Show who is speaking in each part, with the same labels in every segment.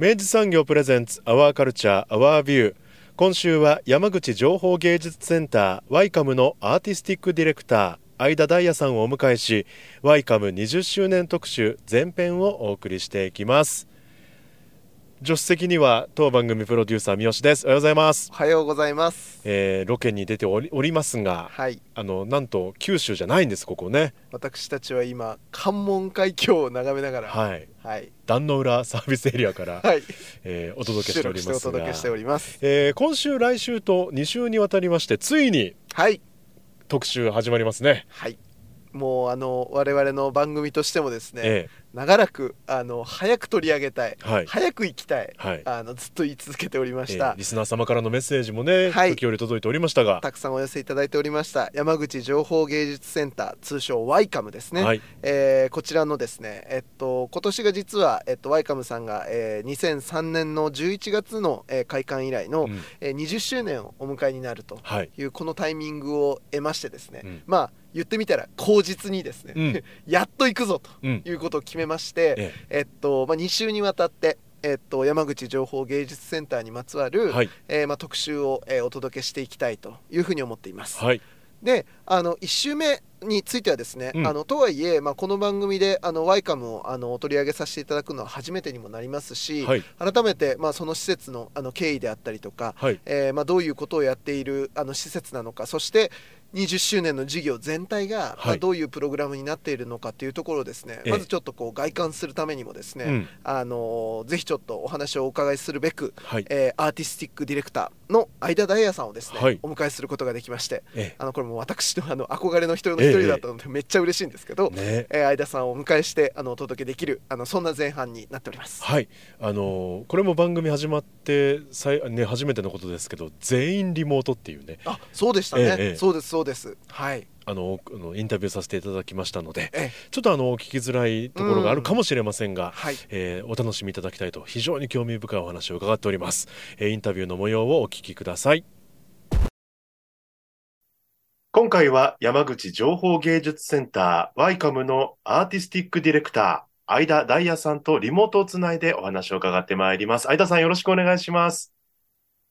Speaker 1: 明治産業プレゼンツアワーカルチャーアワービュー今週は山口情報芸術センターワイカムのアーティスティックディレクター相田大也さんをお迎えしワイカム20周年特集前編をお送りしていきます。助手席には当番組プロデューサー三好です。おはようございます。
Speaker 2: おはようございます、
Speaker 1: えーロケに出ておりおりますが
Speaker 2: はい。
Speaker 1: あのなんと九州じゃないんですここね。
Speaker 2: 私たちは今関門海峡を眺めながら
Speaker 1: はい。
Speaker 2: はい。
Speaker 1: 壇の浦サービスエリアから、
Speaker 2: はい。
Speaker 1: えーお届けしており
Speaker 2: 収
Speaker 1: ます
Speaker 2: お届けしております。
Speaker 1: えー今週来週と2週にわたりましてついに
Speaker 2: はい。
Speaker 1: 特集始まりますね、
Speaker 2: はいもうあの我々の番組としてもですね、
Speaker 1: え
Speaker 2: 長らくあの早く取り上げたい、
Speaker 1: はい。
Speaker 2: 早く行きたい、
Speaker 1: はい。
Speaker 2: あのずっと言い続けておりま
Speaker 1: え
Speaker 2: した、
Speaker 1: ーリスナー様からのメッセージもね、
Speaker 2: はい。
Speaker 1: 時折届いておりましたが。
Speaker 2: たくさんお寄せいただいておりました。山口情報芸術センター通称ワイカムですね、
Speaker 1: はい。
Speaker 2: えーこちらのですねえっと今年が実は、えっと、ワイカムさんが、えー2003年の11月の、えー開館以来の、
Speaker 1: うん。
Speaker 2: えー20周年をお迎えになると
Speaker 1: はい。
Speaker 2: いうこのタイミングを得ましてですね、
Speaker 1: うん。
Speaker 2: まあ言ってみたら口実にですね、
Speaker 1: うん。
Speaker 2: やっと行くぞと
Speaker 1: うん。
Speaker 2: いうことを決めまして、
Speaker 1: え
Speaker 2: え。っとまあ、2週にわたって、えっと、山口情報芸術センターにまつわ
Speaker 1: え
Speaker 2: る、
Speaker 1: はい。
Speaker 2: えーまあ、特集を、えーお届けしていきたいというふうに思っています。
Speaker 1: はい。
Speaker 2: であの1週目についてはですね、
Speaker 1: うん。
Speaker 2: あのとはいえ、まあ、この番組であの YCAM をあの取り上げさせていただくのは初めてにもなりますし、
Speaker 1: はい。
Speaker 2: 改めて、まあ、その施設のあの経緯であったりとか、
Speaker 1: はい。
Speaker 2: えーまあ、どういうことをやっているあの施設なのかそして20周年の事業全体が、まあ、
Speaker 1: はい
Speaker 2: どういうプログラムになっているのかというところをですね、
Speaker 1: ええ。
Speaker 2: まずちょっとこう概観するためにもですね、
Speaker 1: うん。
Speaker 2: あのぜひちょっとお話をお伺いするべく、
Speaker 1: はい。
Speaker 2: えーアーティスティックディレクターの会田大也さんをですね、
Speaker 1: はい。
Speaker 2: お迎えすることができまして
Speaker 1: え
Speaker 2: あのこれも私のあの憧れの一人の一人だったのでめっちゃ嬉しいんですけど、
Speaker 1: えね。
Speaker 2: えー会田さんをお迎えしてあのお届けできるあのそんな前半になっております。
Speaker 1: はい。あのーこれも番組始まってさい、ね、初めてのことですけど全員リモートっていうね。
Speaker 2: あそうでしたね、
Speaker 1: ええええ。
Speaker 2: そうですそうです。はい。
Speaker 1: あのインタビューさせていただきましたので
Speaker 2: ええ。
Speaker 1: ちょっとあの聞きづらいところがあるかもしれませんが、
Speaker 2: はい。
Speaker 1: えーお楽しみいただきたいと非常に興味深いお話を伺っております、えーインタビューの模様をお聞きください。今回は山口情報芸術センターワイカムのアーティスティックディレクター相田大也さんとリモートをつないでお話を伺ってまいります。相田さんよろしくお願いします、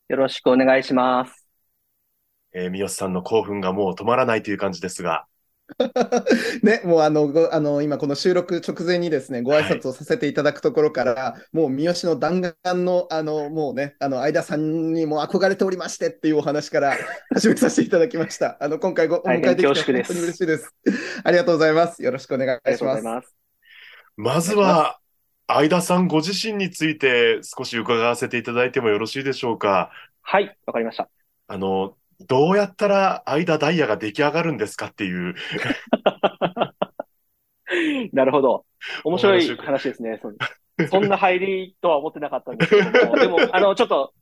Speaker 3: よろしくお願いします。
Speaker 1: えー三好さんの興奮がもう止まらないという感じですが
Speaker 2: ね、もうあの、ごあの、今この収録直前にですね、ご挨拶をさせていただくところから、もう三好の弾丸の、あの、もうね、あの、相田さんにも憧れておりましてっていうお話から 始めさせていただきました。あの、今回ごお迎えできて本当に嬉しいです。ありがとうございます。よろしくお願いします。
Speaker 3: ま
Speaker 1: ずは相田さんご自身について少し伺わせていただいてもよろしいでしょうか
Speaker 3: はい、わかりました。
Speaker 1: あの、どうやったら相田ダイヤが出来上がるんですかっていう。
Speaker 3: なるほど。面白い
Speaker 1: お話
Speaker 3: ですね。そそんな入りとは思ってなかったんですけども、でも、あの、ちょっと、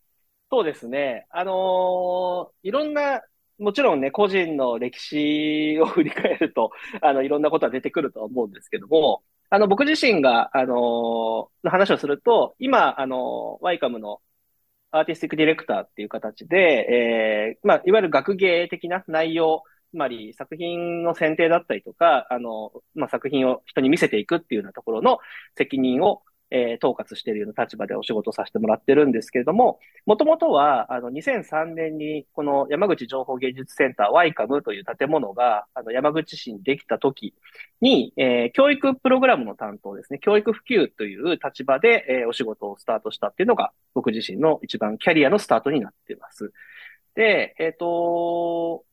Speaker 3: そうですね。あのーいろんな、もちろんね、個人の歴史を振り返ると、あの、いろんなことは出てくるとは思うんですけども、あの、僕自身が、あのーの話をすると、今、あの、ワイカムのアーティスティックディレクターっていう形で、えーまあ、いわゆる学芸的な内容、つまり作品の選定だったりとか、あの、まあ、作品を人に見せていくっていうようなところの責任を、えー、統括しているような立場でお仕事させてもらってるんですけれども、もともとは、あの、2003年に、この山口情報芸術センター、ワイカムという建物が、あの、山口市にできた時に、えー、教育プログラムの担当ですね、教育普及という立場で、えー、お仕事をスタートしたっていうのが、僕自身の一番キャリアのスタートになっています。で、えっ、ー、と、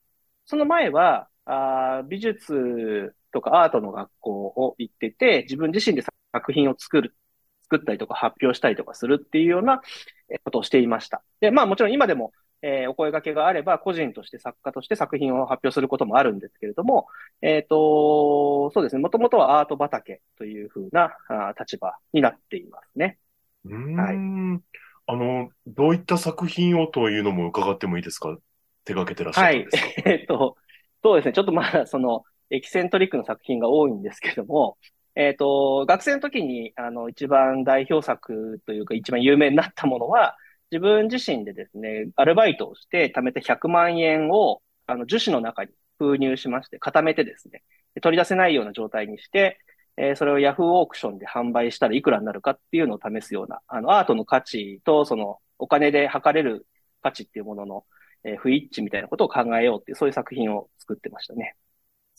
Speaker 3: その前は、あ美術とかアートの学校を行ってて、自分自身で作品を作る作ったりとか発表したりとかするっていうようなことをしていました。で、まあもちろん今でも、えー、お声掛けがあれば、個人として作家として作品を発表することもあるんですけれども、えっ、ー、と、そうですね、もともとはアート畑というふうなあ立場になっていますね。
Speaker 1: うん。はい。あの、どういった作品をというのも伺ってもいいですか？手掛けてらっしゃるんですか？
Speaker 3: はい。えっ、と、そうですね、ちょっとまだその、エキセントリックの作品が多いんですけども、えっ、ー、と、学生の時に、あの、一番代表作というか、一番有名になったものは、自分自身でですね、アルバイトをして貯めて100万円を、あの、樹脂の中に封入しまして、固めてですね、取り出せないような状態にして、えー、それをヤフーオークションで販売したらいくらになるかっていうのを試すような、あの、アートの価値と、その、お金で測れる価値っていうものの、えー、不一致みたいなことを考えようっていう、そういう作品を作ってましたね。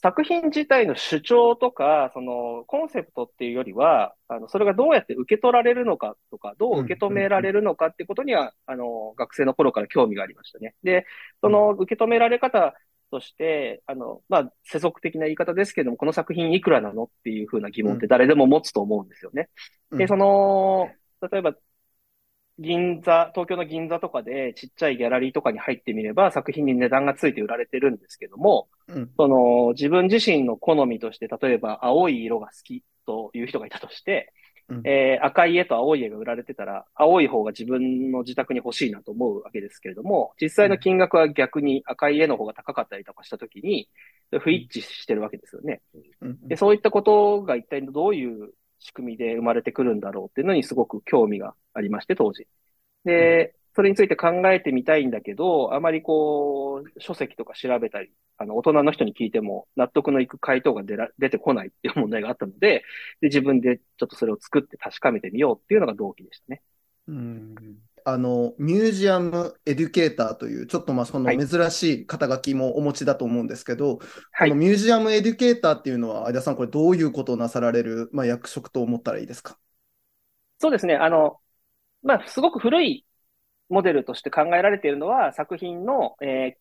Speaker 3: 作品自体の主張とか、そのコンセプトっていうよりは、あの、それがどうやって受け取られるのかとか、どう受け止められるのかってことには、あの、学生の頃から興味がありましたね。で、その受け止められ方として、あの、まあ、世俗的な言い方ですけども、この作品いくらなのっていうふうな疑問って誰でも持つと思うんですよね。で、その、例えば、銀座、東京の銀座とかでちっちゃいギャラリーとかに入ってみれば作品に値段がついて売られてるんですけども、うん、その自分自身の好みとして、例えば青い色が好きという人がいたとして、うん、えー、赤い絵と青い絵が売られてたら、青い方が自分の自宅に欲しいなと思うわけですけれども、実際の金額は逆に赤い絵の方が高かったりとかしたときに、不一致してるわけですよね、うん、で。そういったことが一体どういう仕組みで生まれてくるんだろうっていうのにすごく興味がありまして、当時。で、それについて考えてみたいんだけど、あまりこう、書籍とか調べたり、あの、大人の人に聞いても納得のいく回答が出ら出てこないっていう問題があったので、で、自分でちょっとそれを作って確かめてみようっていうのが動機でしたね。
Speaker 4: うんあの、ミュージアムエデュケーターという、ちょっとまあその珍しい肩書きもお持ちだと思うんですけど、はい、このミュージアムエデュケーターっていうのは、相田さん、これどういうことをなさられる、まあ、役職と思ったらいいですか？
Speaker 3: そうですね。あの、まあ、すごく古いモデルとして考えられているのは、作品の、えー、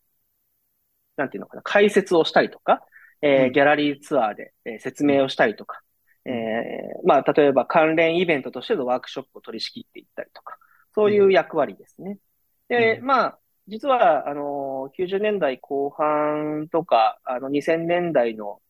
Speaker 3: なんていうのかな、解説をしたりとか、えー、ギャラリーツアーで、えー、説明をしたりとか、えー、まあ、例えば関連イベントとしてのワークショップを取り仕切っていったりとか、そういう役割ですね。で、まあ、実は、あの、90年代後半とか、あの、2000年代の、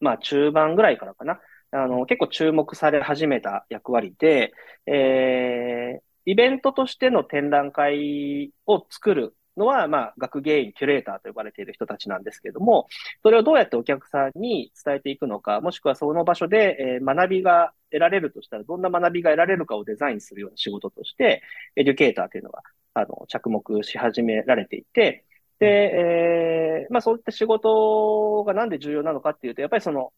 Speaker 3: まあ、中盤ぐらいからかな。あの、結構注目され始めた役割で、えー、イベントとしての展覧会を作るのは、まあ、学芸員、キュレーターと呼ばれている人たちなんですけれども、それをどうやってお客さんに伝えていくのか、もしくはその場所で、えー、学びが得られるとしたら、どんな学びが得られるかをデザインするような仕事として、エデュケーターというのが、あの、着目し始められていて、で、えー、まあそういった仕事がなんで重要なのかっていうと、やっぱりその、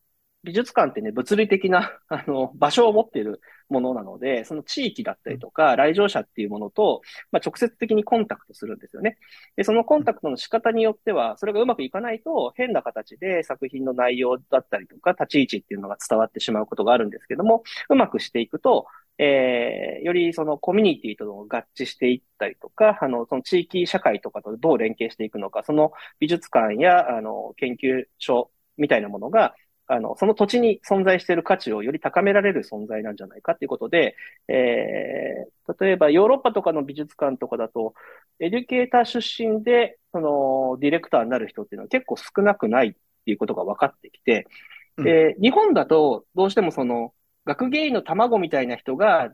Speaker 3: 美術館ってね、物理的な、あの、場所を持っているものなので、その地域だったりとか、来場者っていうものと、まあ、直接的にコンタクトするんですよね。で、そのコンタクトの仕方によっては、それがうまくいかないと、変な形で作品の内容だったりとか、立ち位置っていうのが伝わってしまうことがあるんですけども、うまくしていくと、えー、よりそのコミュニティとの合致していったりとか、あの、その地域社会とかとどう連携していくのか、その美術館や、あの、研究所みたいなものが、あの、その土地に存在している価値をより高められる存在なんじゃないかっていうことで、えー、例えばヨーロッパとかの美術館とかだと、エデュケーター出身で、その、ディレクターになる人っていうのは結構少なくないっていうことが分かってきて、で、うん、日本だとどうしてもその、学芸員の卵みたいな人が、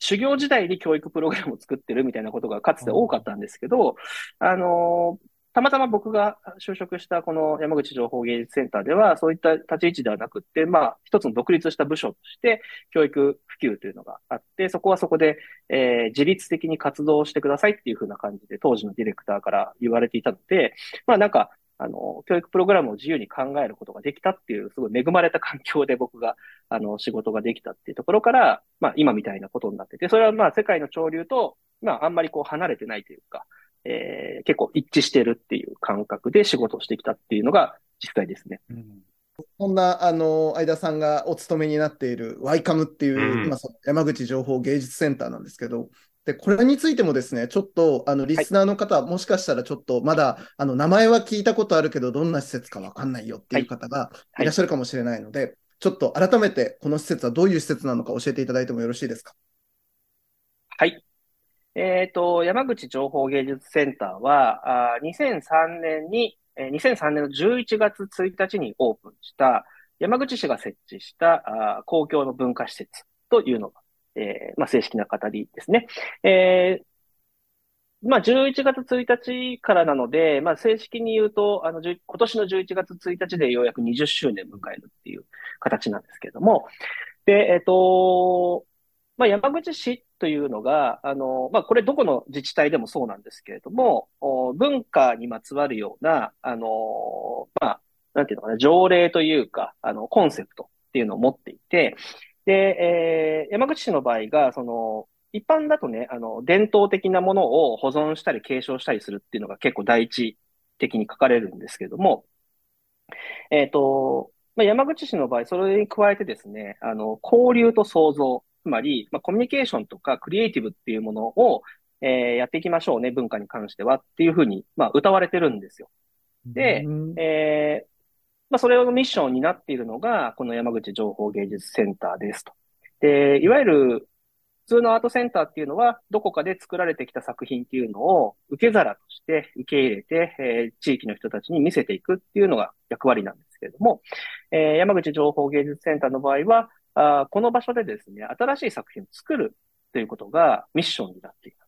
Speaker 3: 修行時代に教育プログラムを作ってるみたいなことがかつて多かったんですけど、あのたまたま僕が就職したこの山口情報芸術センターでは、そういった立ち位置ではなくって、まあ、一つの独立した部署として、教育普及というのがあって、そこはそこで、えー、自律的に活動してくださいっていうふうな感じで、当時のディレクターから言われていたので、まあなんか、あの、教育プログラムを自由に考えることができたっていう、すごい恵まれた環境で僕が、あの、仕事ができたっていうところから、まあ、今みたいなことになってて、それはまあ、世界の潮流と、まあ、あんまりこう離れてないというか、えー、結構一致してるっていう感覚で仕事をしてきたっていうのが実際ですね。うん
Speaker 4: そんな、あの、相田さんがお勤めになっているワイカムっていう、うん、今、山口情報芸術センターなんですけど、で、これについてもですね、ちょっと、あの、リスナーの方、はい、もしかしたらちょっと、まだ、あの、名前は聞いたことあるけど、どんな施設かわかんないよっていう方がいらっしゃるかもしれないので、はいはい、ちょっと改めて、この施設はどういう施設なのか教えていただいてもよろしいですか？
Speaker 3: はい。えっ、ー、と、山口情報芸術センターは、あ2003年に、えー、2003年の11月1日にオープンした、山口市が設置したあ公共の文化施設というのが、えー、まあ、正式な語りですね。えー、まあ、11月1日からなので、まあ、正式に言うと、あの、今年の11月1日でようやく20周年迎えるっていう形なんですけれども、で、えっ、ー、と、まあ、山口市というのが、あの、まあ、これどこの自治体でもそうなんですけれども、文化にまつわるような、あの、まあ、なんていうのかな、条例というか、あの、コンセプトっていうのを持っていて、で、えー、山口市の場合が、その、一般だとね、あの、伝統的なものを保存したり継承したりするっていうのが結構第一的に書かれるんですけれども、えっ、ー、と、まあ、山口市の場合、それに加えてですね、あの、交流と創造、つまり、まあ、コミュニケーションとかクリエイティブっていうものを、えー、やっていきましょうね、文化に関してはっていうふうに、まあ、歌われてるんですよ。で、えー、まあ、それのミッションになっているのが、この山口情報芸術センターですと。で、いわゆる、普通のアートセンターっていうのは、どこかで作られてきた作品っていうのを受け皿として受け入れて、えー、地域の人たちに見せていくっていうのが役割なんですけれども、えー、山口情報芸術センターの場合は、あこの場所でですね、新しい作品を作るということがミッションになっている。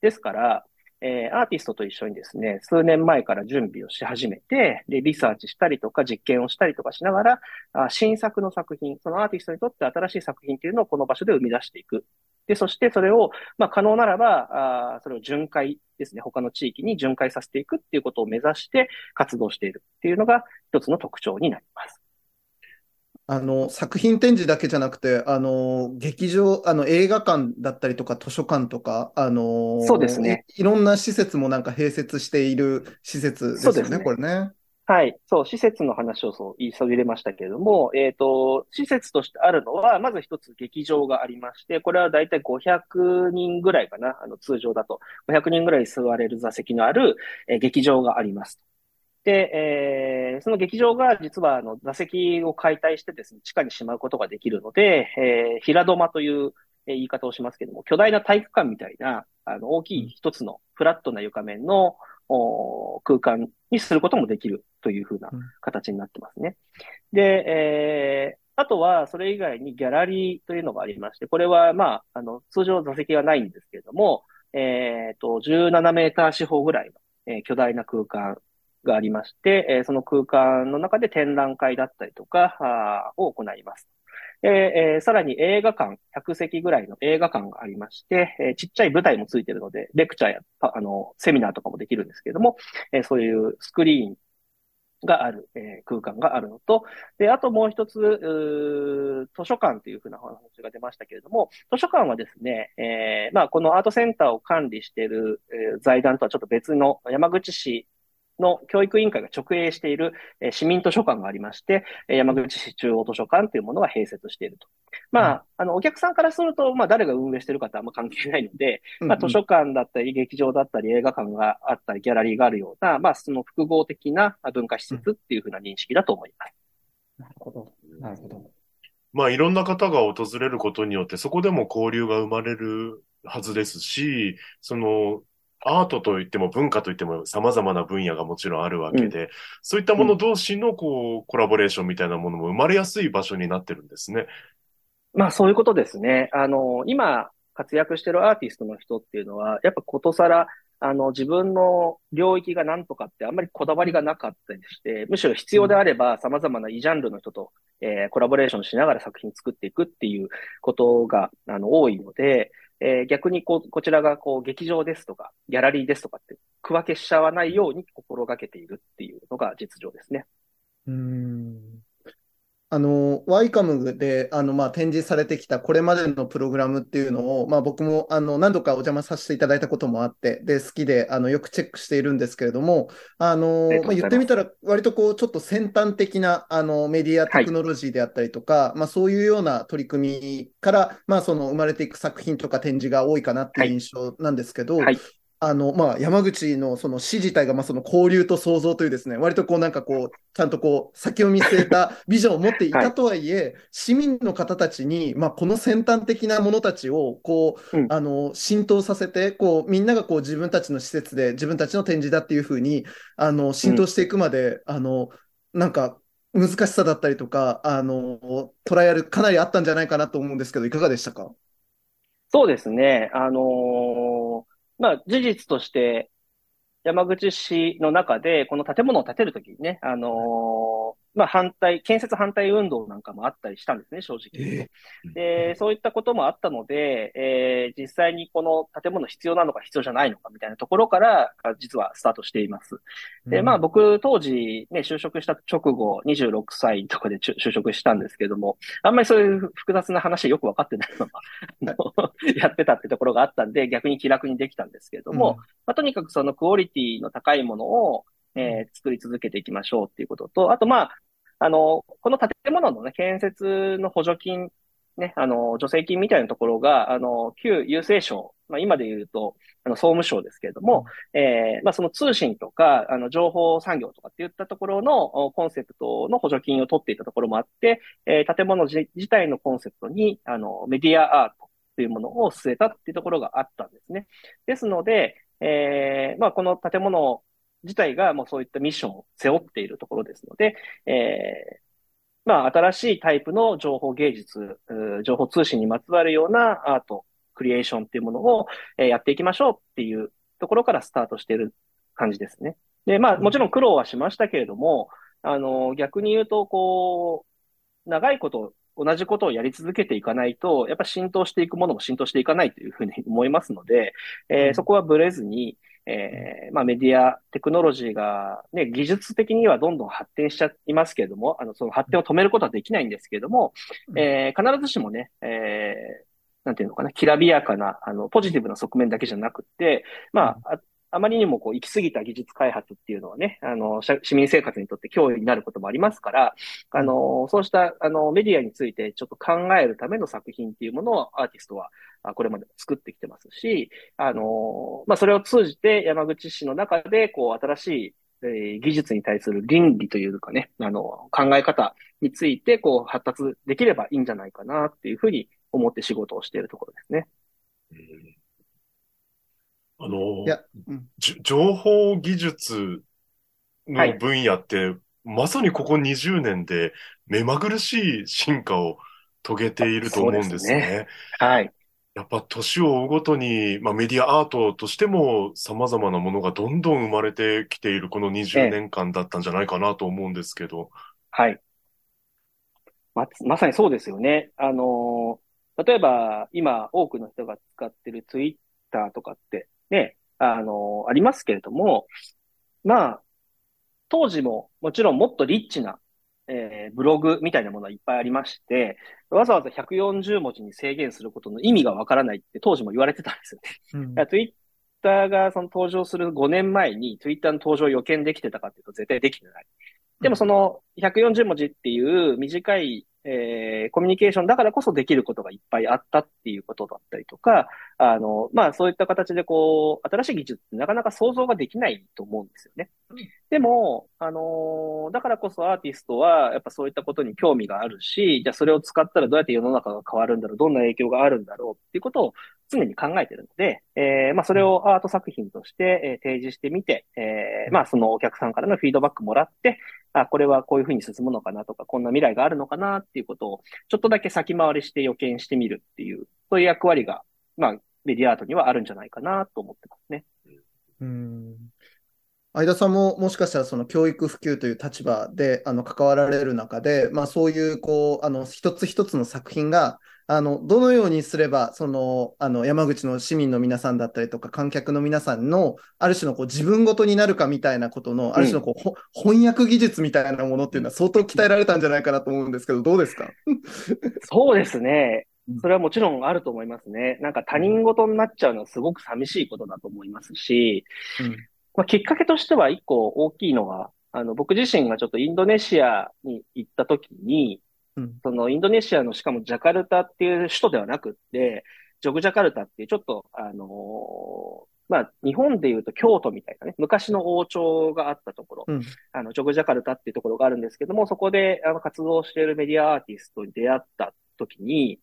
Speaker 3: ですから、えー、アーティストと一緒にですね、数年前から準備をし始めて、で、リサーチしたりとか実験をしたりとかしながら、あ新作の作品、そのアーティストにとって新しい作品っていうのをこの場所で生み出していく。で、そしてそれを、まあ、可能ならば、あそれを巡回ですね、他の地域に巡回させていくっていうことを目指して活動しているっていうのが一つの特徴になります。
Speaker 4: あの、作品展示だけじゃなくて、あの、劇場、あの、映画館だったりとか図書館とか、あの、
Speaker 3: そうですね。
Speaker 4: いろんな施設もなんか併設している施設ですよね、ねこれね。
Speaker 3: はい。そう、施設の話をそう言いそびれましたけれども、えっ、ー、と、施設としてあるのは、まず一つ劇場がありまして、これはだいたい500人ぐらいかな、あの、通常だと。500人ぐらい座れる座席のある、えー、劇場があります。で、えー、その劇場が実はあの座席を解体してですね、地下にしまうことができるので、えー、平土間という言い方をしますけども、巨大な体育館みたいな、あの、大きい一つのフラットな床面の、お空間にすることもできるというふうな形になってますね。で、えー、あとは、それ以外にギャラリーというのがありまして、これは、まあ、あの、通常座席はないんですけれども、えっ、ー、と、17メーター四方ぐらいの、えー、巨大な空間がありまして、えその空間の中で展覧会だったりとか、あを行います。えー、さらに映画館、100席ぐらいの映画館がありまして、えー、ちっちゃい舞台もついてるので、レクチャーや、あの、セミナーとかもできるんですけれども、えー、そういうスクリーンがある、えー、空間があるのと、で、あともう一つ、図書館というふうな話が出ましたけれども、図書館はですね、えー、まあ、このアートセンターを管理している、えー、財団とはちょっと別の山口市の教育委員会が直営している、え市民図書館がありまして、え山口市中央図書館というものが併設していると。まあ、あの、お客さんからすると、まあ、誰が運営しているかってあんま関係ないので、まあ、図書館だったり、劇場だったり、映画館があったり、ギャラリーがあるような、まあ、その複合的な文化施設っていうふうな認識だと思います。
Speaker 4: なるほど。なるほど。
Speaker 1: まあ、いろんな方が訪れることによって、そこでも交流が生まれるはずですし、その、アートといっても文化といっても様々な分野がもちろんあるわけで、うん、そういったもの同士のこう、コラボレーションみたいなものも生まれやすい場所になってるんですね。
Speaker 3: まあそういうことですね。あの、今活躍してるアーティストの人っていうのは、やっぱことさら、あの、自分の領域が何とかってあんまりこだわりがなかったりして、むしろ必要であれば様々な異ジャンルの人と、えー、コラボレーションしながら作品作っていくっていうことが、あの、多いので、えー逆にこう、こちらがこう、劇場ですとか、ギャラリーですとかって、区分けしちゃわないように心がけているっていうのが実情ですね。
Speaker 4: うんあの、ワイカムで、あの、まあ、展示されてきたこれまでのプログラムっていうのを、まあ、僕も、あの、何度かお邪魔させていただいたこともあって、で、好きで、あの、よくチェックしているんですけれども、あの
Speaker 3: ま
Speaker 4: あ、言ってみたら、割とこう、ちょっと先端的な、あの、メディアテクノロジーであったりとか、まあ、そういうような取り組みから、まあ、その、生まれていく作品とか展示が多いかなっていう印象なんですけど、
Speaker 3: はい
Speaker 4: あの、まあ、山口のその詩自体が、まあ、その交流と創造というですね、割とこうなんかこう、ちゃんとこう、先を見据えたビジョンを持っていたとはいえ、市民の方たちに、まあ、この先端的なものたちを、こう、
Speaker 3: うん。
Speaker 4: あの、浸透させて、こう、みんながこう、自分たちの施設で、自分たちの展示だっていうふうに、あの、浸透していくまで、あの、なんか、難しさだったりとか、あの、トライアルかなりあったんじゃないかなと思うんですけど、いかがでしたか？
Speaker 3: そうですね。あのーまあ、事実として、山口市の中で、この建物を建てるときにね、あのまあ、反対、建設反対運動なんかもあったりしたんですね、正直。で、そういったこともあったので、えー実際にこの建物必要なのか必要じゃないのかみたいなところから、あ実はスタートしています。で、まあ僕当時ね、就職した直後、26歳とかで就就職したんですけども、あんまりそういう複雑な話よくわかってないまま やってたってところがあったんで、逆に気楽にできたんですけれども、まあ、とにかくそのクオリティの高いものを、えー作り続けていきましょうっていうことと、あとまあ、あの、この建物のね、建設の補助金、ね、あの、助成金みたいなところが、あの、旧郵政省、まあ今で言うと、あの、総務省ですけれども、えーまあその通信とか、あの、情報産業とかっていったところのおコンセプトの補助金を取っていたところもあって、えー建物自自体のコンセプトに、あの、メディアアートというものを据えたっていうところがあったんですね。ですので、えーまあこの建物自体がもうそういったミッションを背負っているところですので、えーまあ新しいタイプの情報芸術、情報通信にまつわるようなアート、クリエーションっていうものを、えーやっていきましょうっていうところからスタートしている感じですね。で、まあもちろん苦労はしましたけれども、あの、逆に言うと、こう、長いこと、同じことをやり続けていかないと、やっぱ浸透していくものも浸透していかないというふうに思いますので、えーそこはブレずに、えーまあメディア、テクノロジーがね、技術的にはどんどん発展しちゃいますけれども、あの、その発展を止めることはできないんですけれども、
Speaker 4: うん。
Speaker 3: えー必ずしもね、えーなんていうのかな、きらびやかな、あの、ポジティブな側面だけじゃなくって、まあ、あまりにもこう、行き過ぎた技術開発っていうのはね、あの、市民生活にとって脅威になることもありますから、あの、そうした、あの、メディアについてちょっと考えるための作品っていうものをアーティストは、これまで作ってきてますし、あの、まあ、それを通じて山口市の中で、こう、新しい、えー技術に対する倫理というかね、あの、考え方について、こう、発達できればいいんじゃないかなっていうふうに思って仕事をしているところですね。
Speaker 1: うんあの
Speaker 4: いや、うん
Speaker 1: 情報技術の
Speaker 3: はい
Speaker 1: 分野って、まさにここ20年で目まぐるしい進化を遂げていると思うんです
Speaker 3: そうで
Speaker 1: ね。
Speaker 3: はい。
Speaker 1: やっぱ年を追うごとに、まあ、メディアアートとしても様々なものがどんどん生まれてきているこの20年間だったんじゃないかなと思うんですけど。
Speaker 3: はい。ま、まさにそうですよね。あのー例えば、今、多くの人が使ってるツイッターとかって、ね、あのーありますけれども、まあ、当時ももちろんもっとリッチな、えーブログみたいなものはいっぱいありまして、わざわざ140文字に制限することの意味がわからないって当時も言われてたんですよね。
Speaker 4: うん
Speaker 3: ツイッターがその登場する5年前にツイッターの登場を予見できてたかっていうと絶対できてない。でもその140文字っていう短い、えーコミュニケーションだからこそできることがいっぱいあったっていうことだったりとか、あの、まあそういった形でこう、新しい技術ってなかなか想像ができないと思うんですよね。でも、あのーだからこそアーティストはやっぱそういったことに興味があるし、じゃあそれを使ったらどうやって世の中が変わるんだろう、どんな影響があるんだろうっていうことを常に考えてるので、えーまあそれをアート作品として、えー提示してみて、えーまあそのお客さんからのフィードバックもらって、あ、これはこういうふうに進むのかなとか、こんな未来があるのかなっていうことを、ちょっとだけ先回りして予見してみるっていう、そういう役割が、まあメディアアートにはあるんじゃないかなと思ってますね。
Speaker 4: うん相田さんももしかしたらその教育普及という立場であの関わられる中で、まあ、そういうこうあの一つ一つの作品があの、どのようにすれば、その、あの、山口の市民の皆さんだったりとか、観客の皆さんの、ある種のこう自分ごとになるかみたいなことの、ある種のこう、ほ翻訳技術みたいなものっていうのは相当鍛えられたんじゃないかなと思うんですけど、どうですか？
Speaker 3: そうですね。それはもちろんあると思いますね。なんか他人事になっちゃうのはすごく寂しいことだと思いますし、
Speaker 4: うん。
Speaker 3: まあ、きっかけとしては一個大きいのは、あの、僕自身がちょっとインドネシアに行った時に、
Speaker 4: うん。
Speaker 3: そのインドネシアのしかもジャカルタっていう首都ではなくって、ジョグジャカルタっていうちょっと、あのーまあ、日本で言うと京都みたいなね、昔の王朝があったところ、
Speaker 4: うん。
Speaker 3: あの、ジョグジャカルタっていうところがあるんですけども、そこであの活動しているメディアアーティストに出会った時に、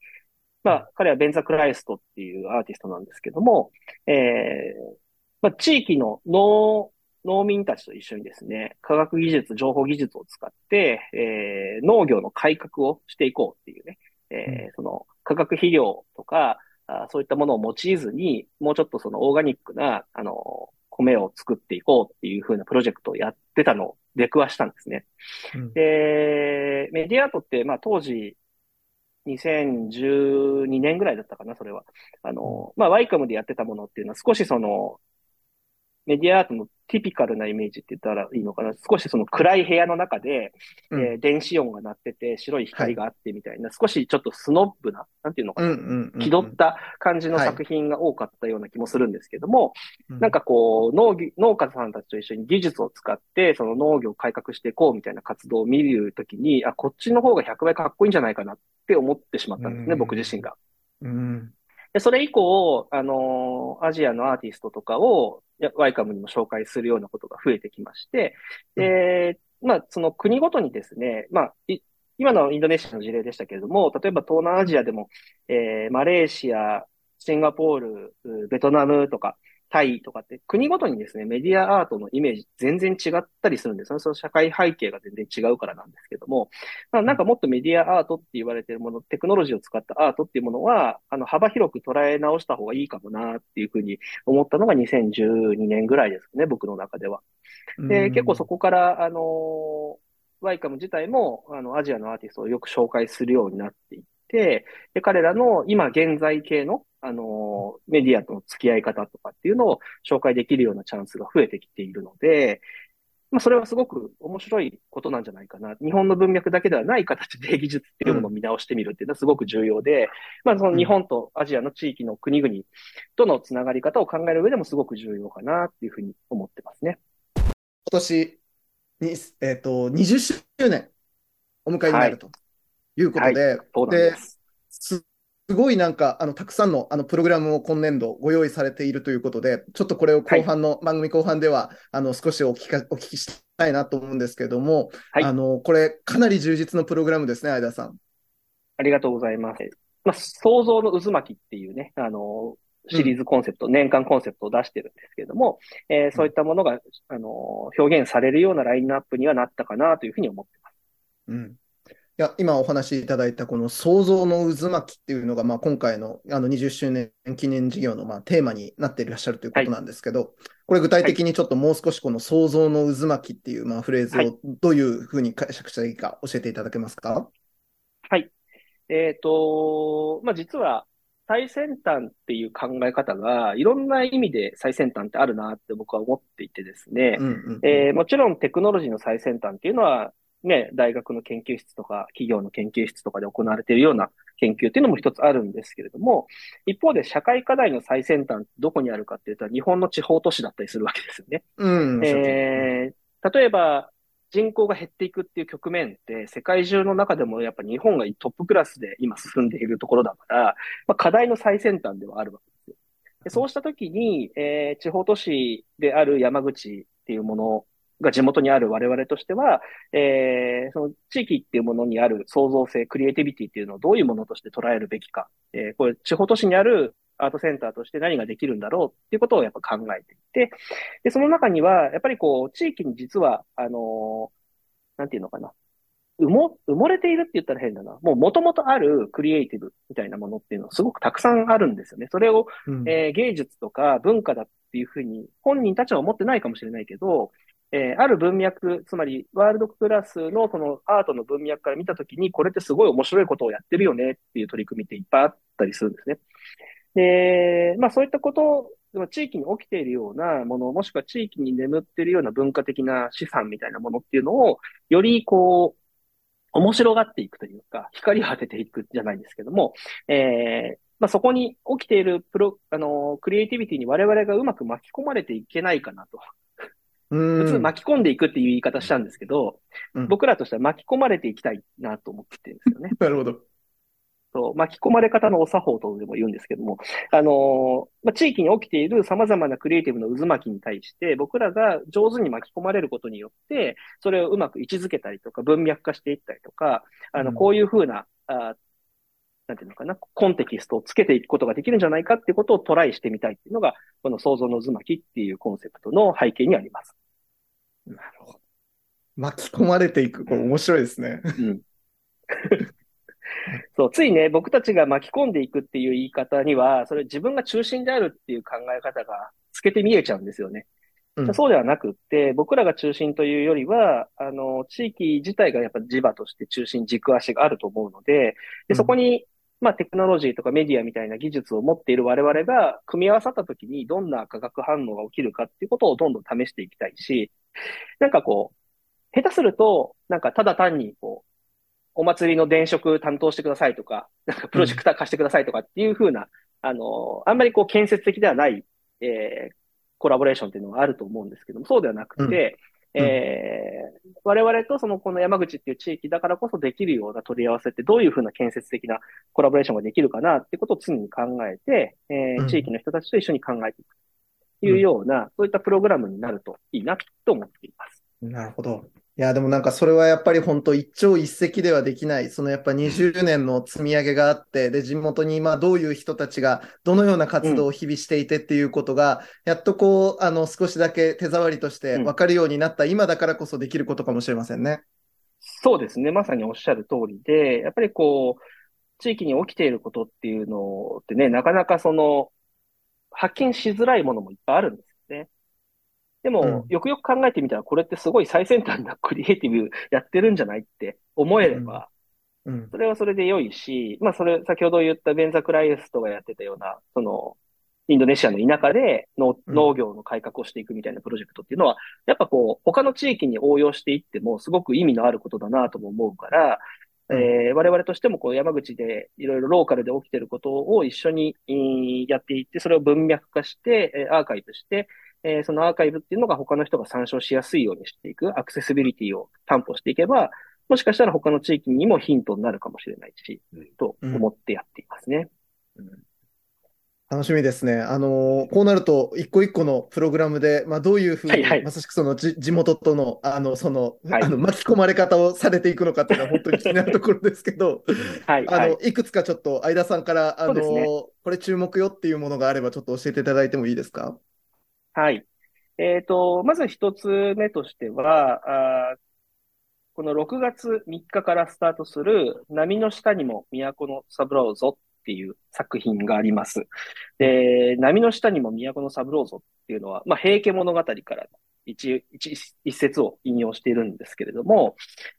Speaker 3: まあ、彼はベンザ・クライストっていうアーティストなんですけども、えーまあ、地域の農、農民たちと一緒にですね、科学技術、情報技術を使って、えー農業の改革をしていこうっていうね、えーその化学肥料とか、あそういったものを用いずに、もうちょっとそのオーガニックな、あの、米を作っていこうっていう風なプロジェクトをやってたのを出くわしたんですね。
Speaker 4: うん
Speaker 3: で、メディアアートって、まあ当時、2012年ぐらいだったかな、それは。あの、まあワイカムでやってたものっていうのは少しその、メディアアートのティピカルなイメージって言ったらいいのかな？少しその暗い部屋の中で、
Speaker 4: うん
Speaker 3: えー電子音が鳴ってて、白い光があってみたいな、少しちょっとスノップな、なんていうのかな？
Speaker 4: うんうんうん
Speaker 3: 気取った感じの
Speaker 4: はい
Speaker 3: 作品が多かったような気もするんですけども、
Speaker 4: うん
Speaker 3: なんかこう、農業、農家さんたちと一緒に技術を使って、その農業を改革していこうみたいな活動を見るときに、あ、こっちの方が100倍かっこいいんじゃないかなって思ってしまったんですね、
Speaker 4: うん
Speaker 3: 僕自身が。
Speaker 4: うん
Speaker 3: で、それ以降、あのーアジアのアーティストとかを、ワイカムにも紹介するようなことが増えてきまして、で、まあ、その国ごとにですね、まあ、今のインドネシアの事例でしたけれども、例えば東南アジアでも、えーマレーシア、シンガポール、ベトナムとか、タイとかって、国ごとにですね、メディアアートのイメージ全然違ったりするんですよね。その社会背景が全然違うからなんですけども、まあ、なんかもっとメディアアートって言われているもの、テクノロジーを使ったアートっていうものは、あの、幅広く捉え直した方がいいかもなっていうふうに思ったのが2012年ぐらいですね、僕の中では。で、結構そこから、あの、ワイカム自体も、あの、アジアのアーティストをよく紹介するようになっていって、で、彼らの今現在系の、あの、メディアとの付き合い方とかっていうのを紹介できるようなチャンスが増えてきているので、まあ、それはすごく面白いことなんじゃないかな。日本の文脈だけではない形で技術っていうものを見直してみるっていうのはすごく重要で、まあ、その日本とアジアの地域の国々とのつながり方を考える上でもすごく重要かなっていうふうに思ってますね。
Speaker 4: 今年に、えっと、20周年お迎えになるということで、
Speaker 3: そうなんです。
Speaker 4: すすごいなんか、あの、たくさんの、あの、プログラムを今年度ご用意されているということで、ちょっとこれを後半の、番組後半では、あの、少しお聞きか、お聞きしたいなと思うんですけども、
Speaker 3: はい
Speaker 4: あの、これ、かなり充実のプログラムですね、相田さん。
Speaker 3: ありがとうございます。まあ、創造の渦巻きっていうね、あの、シリーズコンセプト、年間コンセプトを出してるんですけれども、えーそういったものが、あの、表現されるようなラインナップにはなったかなというふうに思ってます。
Speaker 4: うん。いや、今お話しいただいたこの創造の渦巻きっていうのが、まあ、今回のあの20周年記念事業のまあテーマになってい。らっしゃるということなんですけど、これ具体的にちょっともう少しこの創造の渦巻きっていうまあフレーズ
Speaker 3: はい。
Speaker 4: をどういうふうに解釈したらいいか教えていただけますか？
Speaker 3: はい。えっと、まあ、実は、最先端っていう考え方が、いろんな意味で最先端ってあるなって僕は思っていてですね、
Speaker 4: うんうんうん。
Speaker 3: えーもちろんテクノロジーの最先端っていうのは、ね、大学の研究室とか企業の研究室とかで行われているような研究っていうのも一つあるんですけれども、一方で社会課題の最先端どこにあるかっていうと、日本の地方都市だったりするわけですよね。
Speaker 4: うん、
Speaker 3: えー例えば、人口が減っていくっていう局面って、世界中の中でもやっぱ日本がトップクラスで今進んでいるところだから、まあ、課題の最先端ではあるわけですよ。でそうしたときに、えー地方都市である山口っていうものが地元にある我々としては、えーその地域っていうものにある創造性、クリエイティビティっていうのをどういうものとして捉えるべきか、えーこれ地方都市にあるアートセンターとして何ができるんだろうっていうことをやっぱ考えていて、で、その中には、やっぱりこう、地域に実は、あのーなんていうのかな。埋も、埋もれているって言ったら変だな。もう元々あるクリエイティブみたいなものっていうのはすごくたくさんあるんですよね。それを、
Speaker 4: うん
Speaker 3: えー芸術とか文化だっていうふうに本人たちは思ってないかもしれないけど、えー、ある文脈、つまりワールドクラスのそのアートの文脈から見たときに、これってすごい面白いことをやってるよねっていう取り組みっていっぱいあったりするんですね。で、まあそういったことを、地域に起きているようなもの、もしくは地域に眠っているような文化的な資産みたいなものっていうのを、よりこう、面白がっていくというか、光を当てていくじゃないんですけども、えー、まあ、そこに起きているプロ、あの、クリエイティビティに我々がうまく巻き込まれていけないかなと。普通巻き込んでいくっていう言い方したんですけど、うん、僕らとしては巻き込まれていきたいなと思ってるんですよね。
Speaker 4: なるほど。
Speaker 3: そう巻き込まれ方のお作法とでも言うんですけども、あのまあ、地域に起きている様々なクリエイティブの渦巻きに対して、僕らが上手に巻き込まれることによって、それをうまく位置づけたりとか、文脈化していったりとか、あの、こういうふうな、あなんていうのかな、コンテキストをつけていくことができるんじゃないかってことをトライしてみたいっていうのが、この想像の渦巻きっていうコンセプトの背景にあります。
Speaker 4: なるほど。巻き込まれていく。これ面白いですね。うん。
Speaker 3: そう、ついね、僕たちが巻き込んでいくっていう言い方には、それ自分が中心であるっていう考え方が透けて見えちゃうんですよね。うん、そうではなくって、僕らが中心というよりは、あの、地域自体がやっぱ地場として中心、軸足があると思うので、でそこに、まあ、テクノロジーとかメディアみたいな技術を持っている我々が組み合わさった時にどんな化学反応が起きるかっていうことをどんどん試していきたいし、なんかこう、下手すると、なんかただ単にこう、お祭りの電飾担当してくださいとか、なんかプロジェクター貸してくださいとかっていうふうな、うん、あの、あんまりこう建設的ではない、えー、コラボレーションっていうのはあると思うんですけども、そうではなくて、うん、えー、我々とそのこの山口っていう地域だからこそできるような取り合わせってどういうふうな建設的なコラボレーションができるかなってことを常に考えて、えー、地域の人たちと一緒に考えていく。というような、そういったプログラムになるといいなと思っています。
Speaker 4: なるほど。いや、でもなんかそれはやっぱり本当一朝一夕ではできない、そのやっぱ20年の積み上げがあって、で、地元に今どういう人たちがどのような活動を日々していてっていうことが、やっとこう、あの、少しだけ手触りとして分かるようになった今だからこそできることかもしれませんね。
Speaker 3: そうですね。まさにおっしゃる通りで、やっぱりこう、地域に起きていることっていうのってね、なかなかその、発見しづらいものもいっぱいあるんですよね。でも、よくよく考えてみたら、これってすごい最先端なクリエイティブやってるんじゃないって思えれば、うん、それはそれで良いし、まあ、それ、先ほど言ったベンザクライエストがやってたような、その、インドネシアの田舎で農農業の改革をしていくみたいなプロジェクトっていうのは、やっぱこう、他の地域に応用していっても、すごく意味のあることだなとも思うから、えー、我々としてもこう山口でいろいろローカルで起きていることを一緒にやっていって、それを文脈化して、アーカイブして、えー、そのアーカイブっていうのが他の人が参照しやすいようにしていく、アクセシビリティを担保していけば、もしかしたら他の地域にもヒントになるかもしれないし、うん、と思ってやっていますね。うん
Speaker 4: 楽しみですね。あのー、こうなると、一個一個のプログラムで、まあ、どういうふうに、はいはい、まさしくその地元との、あの、その、はい、あの、巻き込まれ方をされていくのかっていうのは 本当に気になるところですけど、はい、あの、い。くつかちょっと、相田さんから、あのーね、これ注目よっていうものがあれば、ちょっと教えていただいてもいいですか？
Speaker 3: はい。えっ、ー、と、まず一つ目としては、あこの6月3日からスタートする波の下にも都のサブローゾっていう作品があります。で、波の下にも都のサブローゾっていうのは、まあ、平家物語から一一一節を引用しているんですけれども、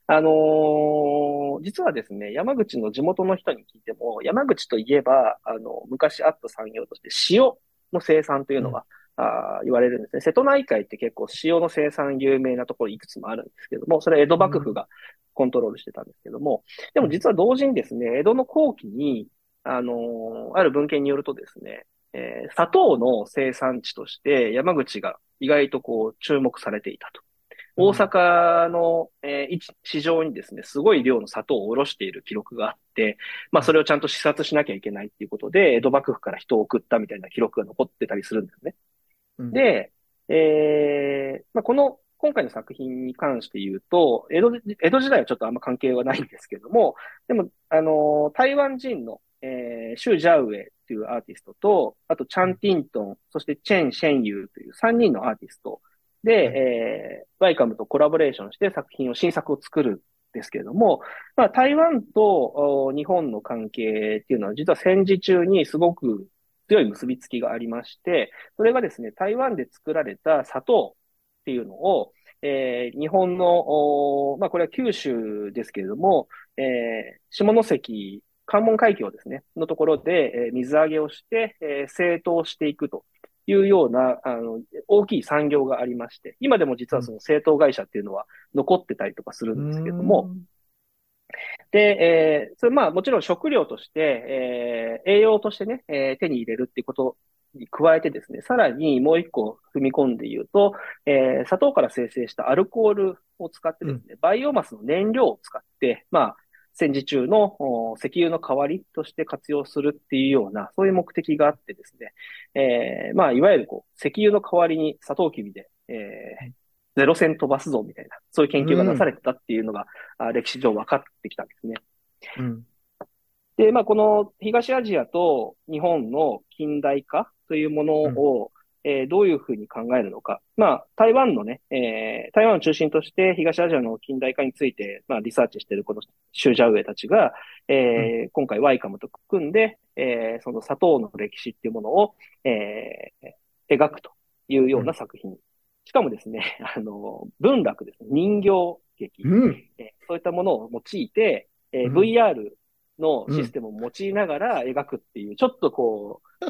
Speaker 3: あのー、実はですね、山口の地元の人に聞いても、山口といえば、あの、昔あった産業として塩の生産というのは、あ言われるんですね。瀬戸内海って結構塩の生産有名なところいくつもあるんですけども、それは江戸幕府がコントロールしてたんですけども、でも実は同時にですね、江戸の後期に、あのー、ある文献によるとですね、えー、砂糖の生産地として山口が意外とこう注目されていたと。大阪の、えー、市場にですね、すごい量の砂糖を卸している記録があって、まあそれをちゃんと視察しなきゃいけないっていうことで、江戸幕府から人を送ったみたいな記録が残ってたりするんですね。で、えー、まあ、この、今回の作品に関して言うと、江戸、江戸時代はちょっとあんま関係はないんですけども、でも、あのー、台湾人の、えー、シュ・ジャウェイっていうアーティストと、あと、チャン・ティントン、そしてチェン・シェンユーという3人のアーティスト。で、えー、ワイカムとコラボレーションして作品を、新作を作るんですけれども、まあ、台湾と日本の関係っていうのは実は戦時中にすごく強い結びつきがありまして、それがですね、台湾で作られた砂糖っていうのを、えー日本の、まあ、これは九州ですけれども、えー下関、関門海峡ですね、のところで、えー水揚げをして、えー製糖していくというような、あの、大きい産業がありまして、今でも実はその製糖会社っていうのは残ってたりとかするんですけれども、で、えーそれまあもちろん食料として、えー栄養としてね、えー手に入れるっていうことに加えてですね、さらにもう一個踏み込んで言うと、えー砂糖から生成したアルコールを使ってですね、バイオマスの燃料を使って、まあ、戦時中のお石油の代わりとして活用するっていうような、そういう目的があってですね、えーまあ、いわゆるこう、石油の代わりにサトウキビで、えーゼロ戦飛ばすぞみたいな、そういう研究がなされてたっていうのが、あ歴史上分かってきたんですね。
Speaker 4: うん。
Speaker 3: で、まあ、この東アジアと日本の近代化というものを、えーどういうふうに考えるのか。まあ、台湾のね、えー台湾を中心として東アジアの近代化について、まあ、リサーチしているこのシュージャウエイたちが、えー今回ワイカムと組んで、えーその砂糖の歴史っていうものを、えー描くというような作品。しかもですね、あの、文楽ですね、人形劇。
Speaker 4: うん。
Speaker 3: えーそういったものを用いて、えー
Speaker 4: うん
Speaker 3: VR のシステムを用いながら描くっていう、ちょっとこう、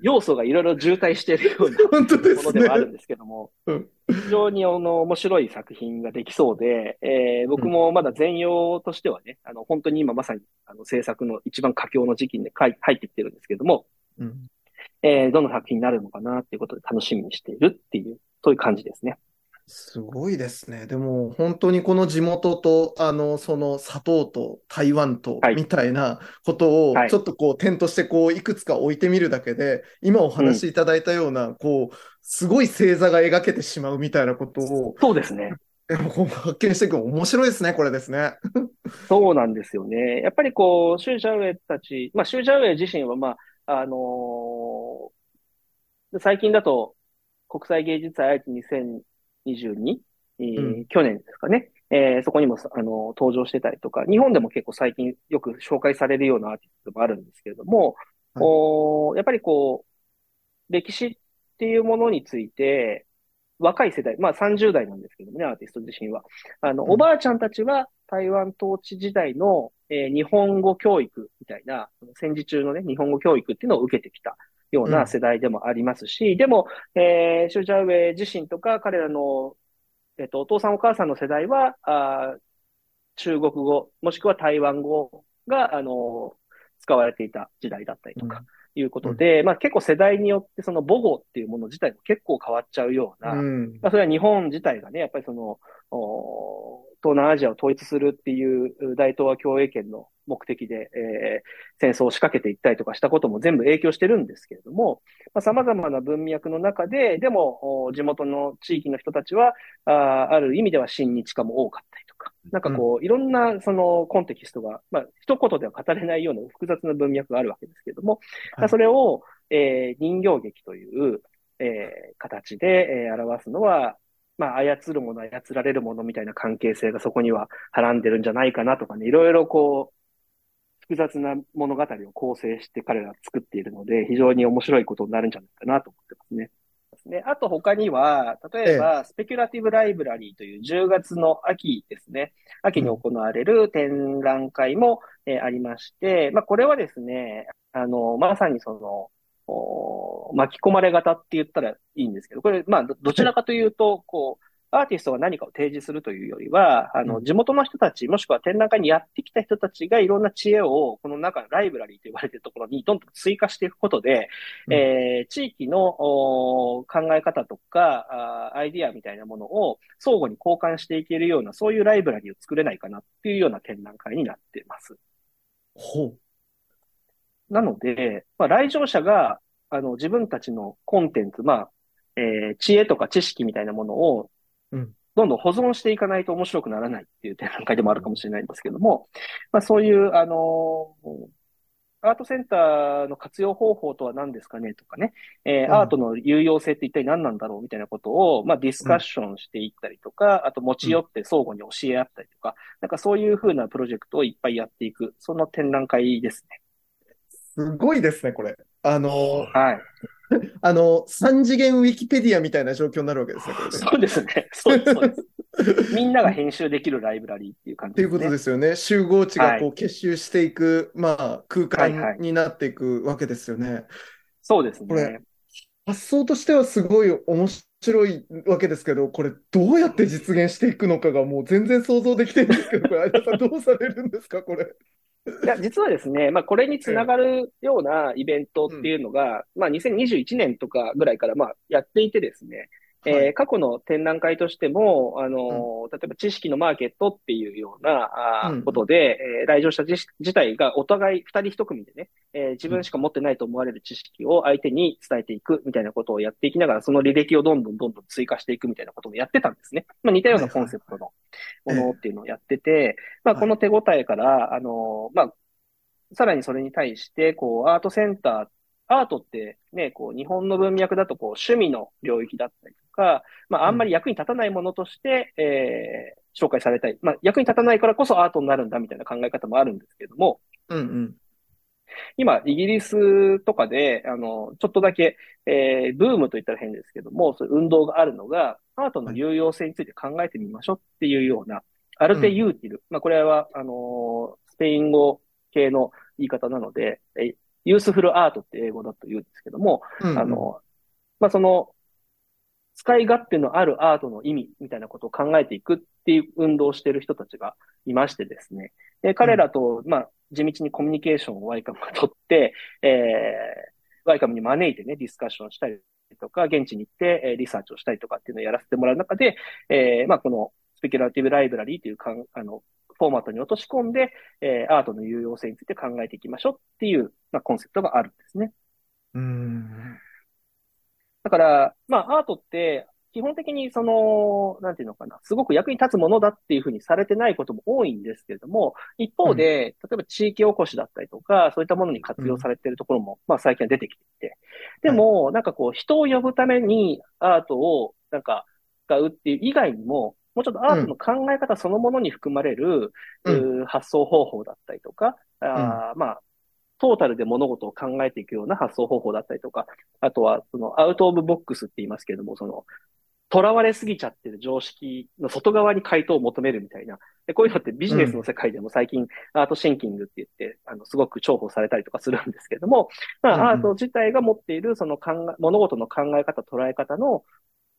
Speaker 3: 要素がいろいろ渋滞しているような
Speaker 4: 本当で
Speaker 3: もの。ではあるんですけども、
Speaker 4: うん
Speaker 3: 非常にあの面白い作品ができそうで、えー僕もまだ全容としてはね、あの本当に今まさにあの制作の一番佳境の時期に入ってきてるんですけども、
Speaker 4: うん
Speaker 3: えーどの作品になるのかなっていうことで楽しみにしているっていう、そういう感じですね。
Speaker 4: すごいですね。でも、本当にこの地元と、あの、その砂糖と台湾と
Speaker 3: はい
Speaker 4: みたいなことを
Speaker 3: は、い
Speaker 4: ちょっとこう、点としてこう、いくつか置いてみるだけで、今お話しいただいたような、こう、すごい星座が描けてしまうみたいなことを、
Speaker 3: そうですね。
Speaker 4: 発見していくの面白いですね、これですね。
Speaker 3: そうなんですよね。やっぱりこう、シュージャウェイたち、まあ、シュージャウェイ自身は、まあ、あのー最近だと、国際芸術祭愛知2022、えー
Speaker 4: うん。
Speaker 3: 去年ですかね。えーそこにも、あの登場してたりとか、日本でも結構最近よく紹介されるようなアーティストもあるんですけれども、
Speaker 4: はい。
Speaker 3: おーやっぱりこう、歴史っていうものについて、若い世代、まあ30代なんですけどもね、アーティスト自身は。あの、
Speaker 4: うん。
Speaker 3: おばあちゃんたちは台湾統治時代の、えー日本語教育みたいな、戦時中のね、日本語教育っていうのを受けてきたよう
Speaker 4: うん。
Speaker 3: な世代でもありますし、でも、えーシュージャウェイ自身とか彼らの、えっと、お父さんお母さんの世代は、あー中国語、もしくは台湾語が、あの、使われていた時代だったりとか、いうことで、まあ結構世代によってその母語っていうもの自体も結構変わっちゃうような、
Speaker 4: うん。
Speaker 3: まあ、それは日本自体がね、やっぱりその、南アジアを統一するっていう大東亜共栄圏の目的で、えー戦争を仕掛けていったりとかしたことも全部影響してるんですけれども、まあ、様々な文脈の中で、でも、お地元の地域の人たちは、あーある意味では親日家も多かったりとか、なんかこう、いろんなそのコンテキストが、まあ、一言では語れないような複雑な文脈があるわけですけれども、まあそれを、えー人形劇という、えー形で、えー表すのは、まあ、操るもの、操られるものみたいな関係性がそこにははらんでるんじゃないかなとかね、いろいろこう、複雑な物語を構成して彼らは作っているので、非常に面白いことになるんじゃないかなと思ってますね。ね。あと他には、例えば、スペキュラティブライブラリーという10月の秋ですね。秋に行われる展覧会も、えーありまして、まあ、これはですね、あの、まさにその、お巻き込まれ型って言ったらいいんですけど、これ、まあ、どどちらかというと、こう、アーティストが何かを提示するというよりは、あの、
Speaker 4: うん。
Speaker 3: 地元の人たち、もしくは展覧会にやってきた人たちがいろんな知恵を、この中、ライブラリーと呼ばれているところにどんどん追加していくことで、
Speaker 4: うん。
Speaker 3: えー地域のお考え方とか、アイディアみたいなものを相互に交換していけるような、そういうライブラリーを作れないかなっていうような展覧会になっています。
Speaker 4: ほ
Speaker 3: なので、まあ、来場者が、あの、自分たちのコンテンツ、まあ、えー知恵とか知識みたいなものを
Speaker 4: うん、
Speaker 3: どんどん保存していかないと面白くならないっていう展覧会でもあるかもしれないんですけども、まあ、そういう、あのーアートセンターの活用方法とは何ですかねとかね、えー
Speaker 4: うん。
Speaker 3: アートの有用性って一体何なんだろうみたいなことを、まあ、ディスカッションしていったりとか、あと持ち寄って相互に教え合ったりとか、なんかそういうふうなプロジェクトをいっぱいやっていく、その展覧会ですね。
Speaker 4: う。すごいですね、これ。あの、
Speaker 3: はい。
Speaker 4: あの、三次元ウィキペディアみたいな状況になるわけですね、これで。
Speaker 3: そうですね。そうです、そうです。みんなが編集できるライブラリーっていう感じですね。
Speaker 4: っていうことですよね。集合値がこ
Speaker 3: は
Speaker 4: う結集していく、まあ、空
Speaker 3: はいはい
Speaker 4: 間になっていくわけですよね。
Speaker 3: そうです
Speaker 4: これ
Speaker 3: ね。
Speaker 4: 発想としてはすごい面白いわけですけど、これどうやって実現していくのかがもう全然想像できてるんですけど、これ、相田さんどうされるんですか、これ。
Speaker 3: いや、実はですね、まあ、これにつながるようなイベントっていうのが、まあ、2021年とかぐらいから、まあ、やっていてですね、
Speaker 4: はい
Speaker 3: えー過去の展覧会としても、あのー例えば知識のマーケットっていうようなあことで、えー来場者自自体がお互い二人一組でね、えー自分しか持ってないと思われる知識を相手に伝えていくみたいなことをやっていきながら、その履歴をどんどんどんどん追加していくみたいなことをやってたんですね。まあ、似たようなコンセプトのものっていうのをやってて、まあ、この手応えから、あのーまあ、さらにそれに対して、こう、アートセンター、アートってね、こう、日本の文脈だと、こう、趣味の領域だったりとか、まあ、あんまり役に立たないものとして、えー紹介されたい。まあ、役に立たないからこそアートになるんだみたいな考え方もあるんですけども、
Speaker 4: うんうん。
Speaker 3: 今、イギリスとかで、あの、ちょっとだけ、えーブームと言ったら変ですけども、そういう運動があるのが、アートの有用性について考えてみましょうっていうような、アルテユーティル。まあ、これは、あのースペイン語系の言い方なので、えユースフルアートって英語だと言うんですけども、
Speaker 4: うんうん
Speaker 3: あの、まあ、その、使い勝手のあるアートの意味みたいなことを考えていくっていう運動をしている人たちがいましてですね。で、彼らと、まあ、地道にコミュニケーションをワイカムが取って、えー、ワイカムに招いてね、ディスカッションしたりとか、現地に行って、えーリサーチをしたりとかっていうのをやらせてもらう中で、えー、まあ、このスペキュラティブライブラリーというかん、あの、フォーマットに落とし込んで、えー、アートの有用性について考えていきましょうっていう、まあ、コンセプトがあるんですね。
Speaker 4: うん。
Speaker 3: だから、まあ、アートって、基本的にその、なんていうのかな、すごく役に立つものだっていうふうにされてないことも多いんですけれども、一方で、例えば地域おこしだったりとか、そういったものに活用されているところも、まあ最近は出てきていて。でも、なんかこう、人を呼ぶためにアートを、なんか、使うっていう以外にも、もうちょっとアートの考え方そのものに含まれる、
Speaker 4: うん。
Speaker 3: 発想方法だったりとか、あーまあ、トータルで物事を考えていくような発想方法だったりとか、あとは、そのアウトオブボックスって言いますけれども、その、囚われすぎちゃってる常識の外側に回答を求めるみたいな。でこういうのってビジネスの世界でも最近アートシンキングって言って、あの、すごく重宝されたりとかするんですけれども、ま
Speaker 4: うんうん。
Speaker 3: あ、アート自体が持っているその考え、物事の考え方、捉え方の、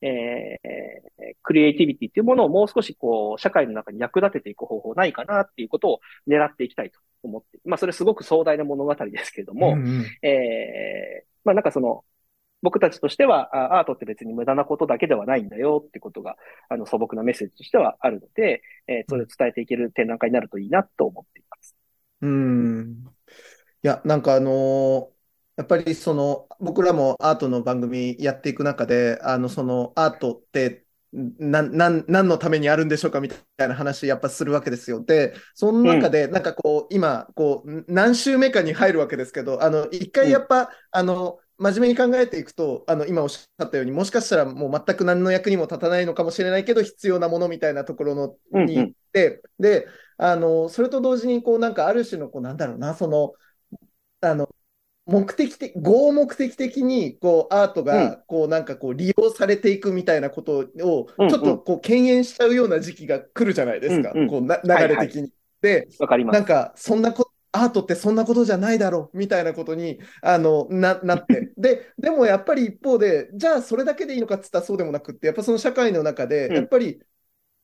Speaker 3: えー、クリエイティビティっていうものをもう少しこう、社会の中に役立てていく方法ないかなっていうことを狙っていきたいと思って、まあ、それすごく壮大な物語ですけれども、
Speaker 4: うんうん
Speaker 3: えー、まあなんかその、僕たちとしては、あアートって別に無駄なことだけではないんだよってことが、あの素朴なメッセージとしてはあるので、えーそれを伝えていける展覧会になるといいなと思っています。
Speaker 4: うん。いや、なんかあのーやっぱりその、僕らもアートの番組やっていく中で、あの、そのアートって、な、なん、何のためにあるんでしょうかみたいな話やっぱするわけですよ。で、その中で、なんかこう、今、こう、何週目かに入るわけですけど、あの、一回やっぱ、あの、真面目に考えていくと、あの、今おっしゃったように、もしかしたらもう全く何の役にも立たないのかもしれないけど、必要なものみたいなところの、に行って、で、あの、それと同時に、こう、なんかある種の、こう、なんだろうな、その、あの、目的的、合目的的に、こう、アート
Speaker 3: う
Speaker 4: が、こう、なんかこう、利用されていくみたいなことを、ち
Speaker 3: うん
Speaker 4: ょっと、こう、敬遠しちゃうような時期が来るじゃないですか。
Speaker 3: うんうん
Speaker 4: こう、な、流れ的に。で、
Speaker 3: わかります。
Speaker 4: なんか、そんなこと、アートってそんなことじゃないだろうみたいなことにあのななって。で、でもやっぱり一方で、じゃあそれだけでいいのかっつったらそうでもなくって、やっぱその社会の中で、
Speaker 3: うん
Speaker 4: やっぱり、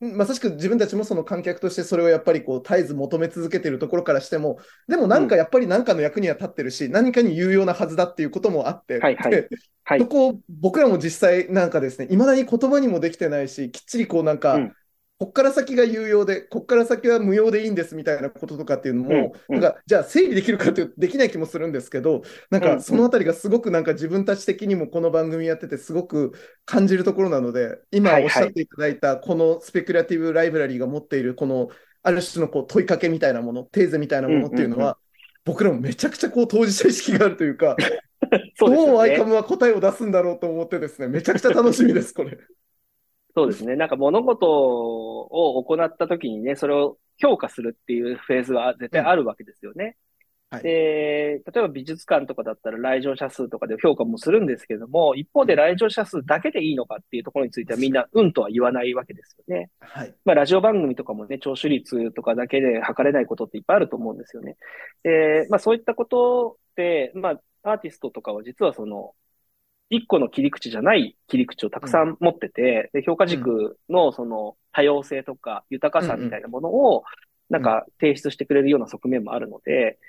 Speaker 4: まさしく自分たちもその観客としてそれをやっぱりこう絶えず求め続けているところからしても、でもなんかやっぱり何かの役には立ってるし、何かに有用なはずだっていうこともあって、
Speaker 3: はい。はい。
Speaker 4: で
Speaker 3: はい。
Speaker 4: そこを僕らも実際なんかですね、いまだに言葉にもできてないし、きっちりこうなんか、
Speaker 3: うん
Speaker 4: こっから先が有用で、こっから先は無用でいいんですみたいなこととかっていうのも、
Speaker 3: うんうん
Speaker 4: なんかじゃあ整理できるかというとできない気もするんですけど、なんかそのあたりがすごくなんか自分たち的にもこの番組やっててすごく感じるところなので、今おっしゃっていただいたこのスペクラティブライブラリーが持っているこのある種のこう問いかけみたいなもの、テーゼみたいなものっていうのは、
Speaker 3: うんうんうん
Speaker 4: 僕らもめちゃくちゃこう当事者意識があるというか、
Speaker 3: そうね
Speaker 4: どうアイカ。ムは答えを出すんだろうと思ってですね、めちゃくちゃ楽しみです、これ。
Speaker 3: そうですね。なんか物事を行った時にね、それを評価するっていうフェーズは絶対あるわけですよね。で、例えば美術館とかだったら来場者数とかで評価もするんですけども、一方で来場者数だけでいいのかっていうところについてはみんなうんとは言わないわけですよね。
Speaker 4: はい。
Speaker 3: まあ、ラジオ番組とかもね、聴取率とかだけで測れないことっていっぱいあると思うんですよね。で、まあ、そういったことで、まあ、アーティストとかは実はその、一個の切り口じゃない切り口をたくさん持ってて、で評価軸のその多様性とか豊かさみたいなものを、なんか提出してくれるような側面もあるので、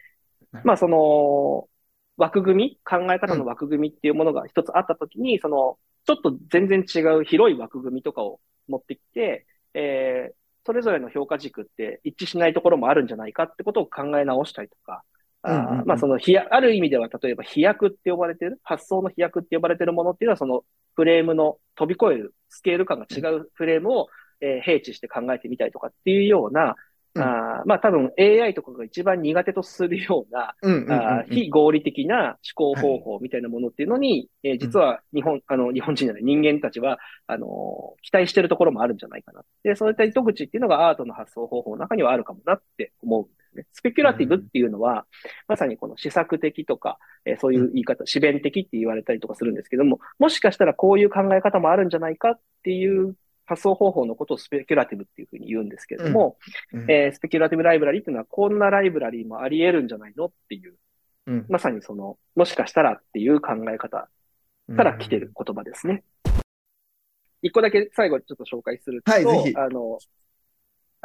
Speaker 4: うん
Speaker 3: まあその、枠組み、考え方の枠組みっていうものが一つあったときに、その、ちょっと全然違う広い枠組みとかを持ってきて、えー、それぞれの評価軸って一致しないところもあるんじゃないかってことを考え直したりとか、あまあその飛躍、ある意味では例えば飛躍って呼ばれてる、発想の飛躍って呼ばれてるものっていうのはそのフレームの飛び越えるスケール感が違うフレームを、えー併置して考えてみたりとかっていうような、
Speaker 4: うん。
Speaker 3: あーまあ多分 AI とかが一番苦手とするような、
Speaker 4: うんうんうん。
Speaker 3: あー非合理的な思考方法みたいなものっていうのに、えー実は日本、あの、日本人じゃない人間たちは、あのー期待してるところもあるんじゃないかな。で、そういった糸口っていうのがアートの発想方法の中にはあるかもなって思う。んですね。スペキュラティブっていうのは、まさにこの試作的とか、えーそういう言い方、思弁的って言われたりとかするんですけども、もしかしたらこういう考え方もあるんじゃないかっていう発想方法のことをスペキュラティブっていうふうに言うんですけれども、
Speaker 4: うん。
Speaker 3: えースペキュラティブライブラリっていうのはこんなライブラリもあり得るんじゃないのっていう、
Speaker 4: うん。
Speaker 3: まさにその、もしかしたらっていう考え方から来てる言葉ですね。一個だけ最後にちょっと紹介すると、
Speaker 4: はい
Speaker 3: あの、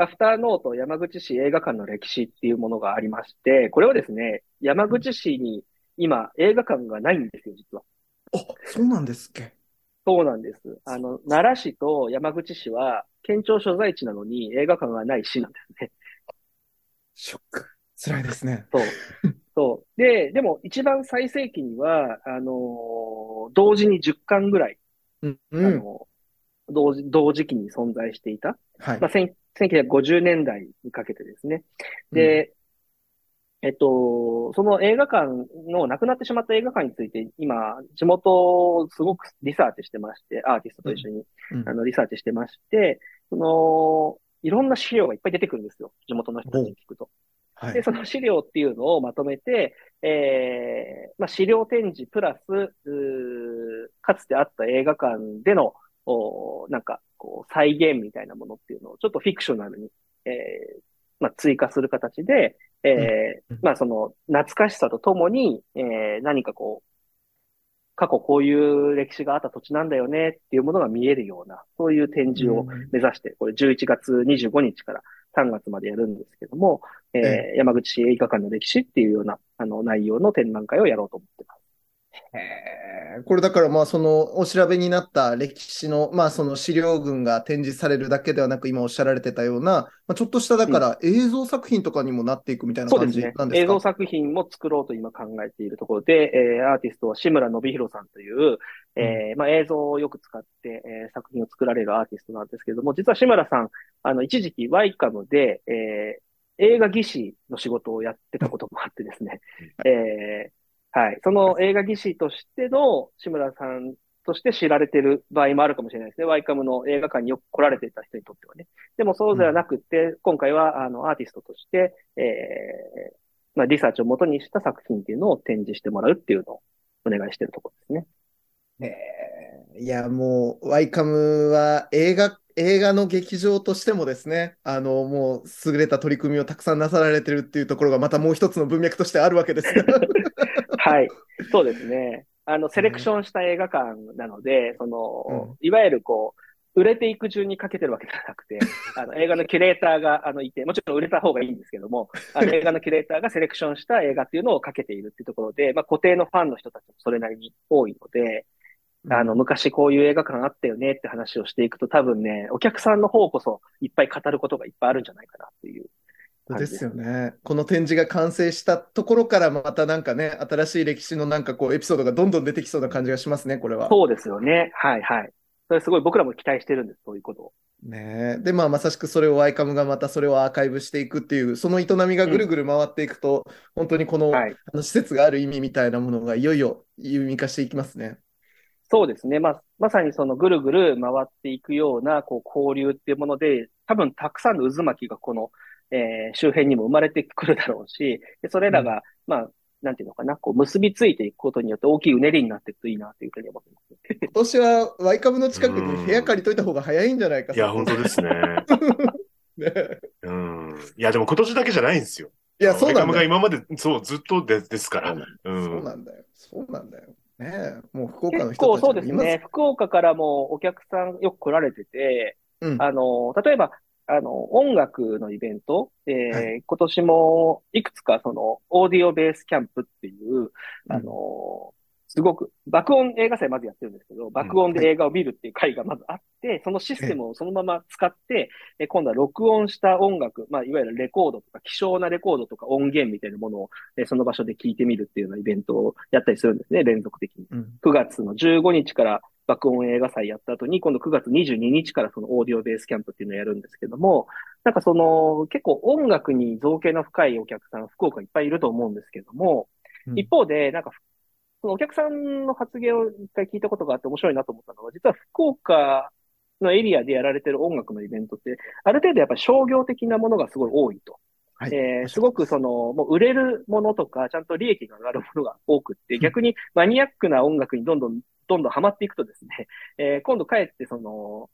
Speaker 3: アフターノート山口市映画館の歴史っていうものがありまして、これはですね、山口市に今映画館がないんですよ、実は。
Speaker 4: あ、そうなんですっけ？
Speaker 3: そうなんです。あの、奈良市と山口市は県庁所在地なのに映画館がない市なんですね。
Speaker 4: ショック。辛いですね。
Speaker 3: そう。そう。で、でも一番最盛期には、あのー同時に10巻ぐらい、
Speaker 4: うん。
Speaker 3: あ
Speaker 4: うん。
Speaker 3: の同時、同時期に存在していた。
Speaker 4: はい
Speaker 3: まあ、。千1950年代にかけてですね。で、えっと、その映画館の、亡くなってしまった映画館について、今、地元をすごくリサーチしてまして、アーティストと一緒に、
Speaker 4: うん
Speaker 3: あの、リサーチしてまして、その、いろんな資料がいっぱい出てくるんですよ。地元の人たちに聞くと。で、
Speaker 4: はい。
Speaker 3: その資料っていうのをまとめて、えー、まあ、資料展示プラス、かつてあった映画館での、おなんか、こう、再現みたいなものっていうのを、ちょっとフィクショナルに、えー、まあ、追加する形で、えー
Speaker 4: うん。
Speaker 3: まあ、その、懐かしさとともに、えー、何かこう、過去こういう歴史があった土地なんだよねっていうものが見えるような、そういう展示を目指して、これ11月25日から3月までやるんですけども、えー
Speaker 4: え。
Speaker 3: 山口市映画館の歴史っていうような、あの、内容の展覧会をやろうと思ってます。
Speaker 4: これだからまあそのお調べになった歴史のまあその資料群が展示されるだけではなく今おっしゃられてたような、まあ、ちょっとしただから映像作品とかにもなっていくみたいな感じなん。ですか？
Speaker 3: 映像作品も作ろうと今考えているところで、えーアーティストは志村信弘さんという、えーまあ、映像をよく使って、えー作品を作られるアーティストなんですけれども、実は志村さん、あの、一時期ワイカムで、えー映画技師の仕事をやってたこともあってですね、えーはい。その映画技師としての志村さんとして知られてる場合もあるかもしれないですね。ワイカムの映画館によく来られていた人にとってはね。でもそうではなくて、今回はあのアーティストとして、えーまあ、リサーチを元にした作品っていうのを展示してもらうっていうのをお願いしてるところですね。
Speaker 4: えーいやもうワイカムは映画映画の劇場としてもですねあのもう優れた取り組みをたくさんなさられてるっていうところがまたもう一つの文脈としてあるわけですよ
Speaker 3: はい。そうですね。あの、セレクションした映画館なので、その、
Speaker 4: うん
Speaker 3: いわゆるこう、売れていく順にかけてるわけじゃなくて、あの、映画のキュレーターが、あの、いて、もちろん売れた方がいいんですけども、あの映画のキュレーターがセレクションした映画っていうのをかけているっていうところで、まあ、固定のファンの人たちもそれなりに多いので、あの、昔こういう映画館あったよねって話をしていくと多分ね、お客さんの方こそいっぱい語ることがいっぱいあるんじゃないかなっていう感じ
Speaker 4: ですよね。この展示が完成したところからまたなんかね、新しい歴史のなんかこうエピソードがどんどん出てきそうな感じがしますね、これは。
Speaker 3: そうですよね。はいはい。それすごい僕らも期待してるんです、そういうことを。
Speaker 4: ねえで、まあ、まさしくそれをワイカムがまたそれをアーカイブしていくっていう、その営みがぐるぐる回っていくと、本当にこの,、
Speaker 3: はい。
Speaker 4: あの施設がある意味みたいなものがいよいよ有味化していきますね。
Speaker 3: そうですね。まあ、まさにそのぐるぐる回っていくような、こう、交流っていうもので、多分たくさんの渦巻きがこの、えー周辺にも生まれてくるだろうし、でそれらが、まあ、なんていうのかな、こう結びついていくことによって大きいうねりになっていくといいなというふうに思ってます。
Speaker 4: 今年はワイカブの近くに部屋借りといた方が早いんじゃないか
Speaker 1: いや、本当ですね。
Speaker 4: ね
Speaker 1: うん。いや、でも今年だけじゃないんですよ。
Speaker 4: いや、そう
Speaker 1: ワイカムが
Speaker 4: なんだよ。
Speaker 1: 今まで、そう、ずっとでですから。
Speaker 4: そう
Speaker 1: うん。
Speaker 4: なんだよ。そうなんだよ。ねえ、もう福岡の人たち
Speaker 3: そうですね。福岡からもお客さんよく来られてて、
Speaker 4: うん。
Speaker 3: あの、例えば、あの、音楽のイベント、えー
Speaker 4: は
Speaker 3: 今年もいくつかその、オーディオベースキャンプっていう、あの、すごく、爆音映画祭まずやってるんですけど、爆音で映画を見るっていう会がまずあって、そのシステムをそのまま使って、え今度は録音した音楽、まあ、いわゆるレコードとか、希少なレコードとか音源みたいなものを、えその場所で聞いてみるっていうようなイベントをやったりするんですね、連続的に。
Speaker 4: うん。
Speaker 3: 9月の15日から爆音映画祭やった後に、今度9月22日からそのオーディオベースキャンプっていうのをやるんですけども、なんかその結構音楽に造形の深いお客さん、福岡いっぱいいると思うんですけども、
Speaker 4: うん。
Speaker 3: 一方で、なんかそのお客さんの発言を一回聞いたことがあって面白いなと思ったのは、実は福岡のエリアでやられてる音楽のイベントって、ある程度やっぱり商業的なものがすごい多いと。
Speaker 4: はい
Speaker 3: えーすごくその、もう売れるものとか、ちゃんと利益が上がるものが多くって、逆にマニアックな音楽にどんどん、どんどんハマっていくとですね、えー今度帰ってその、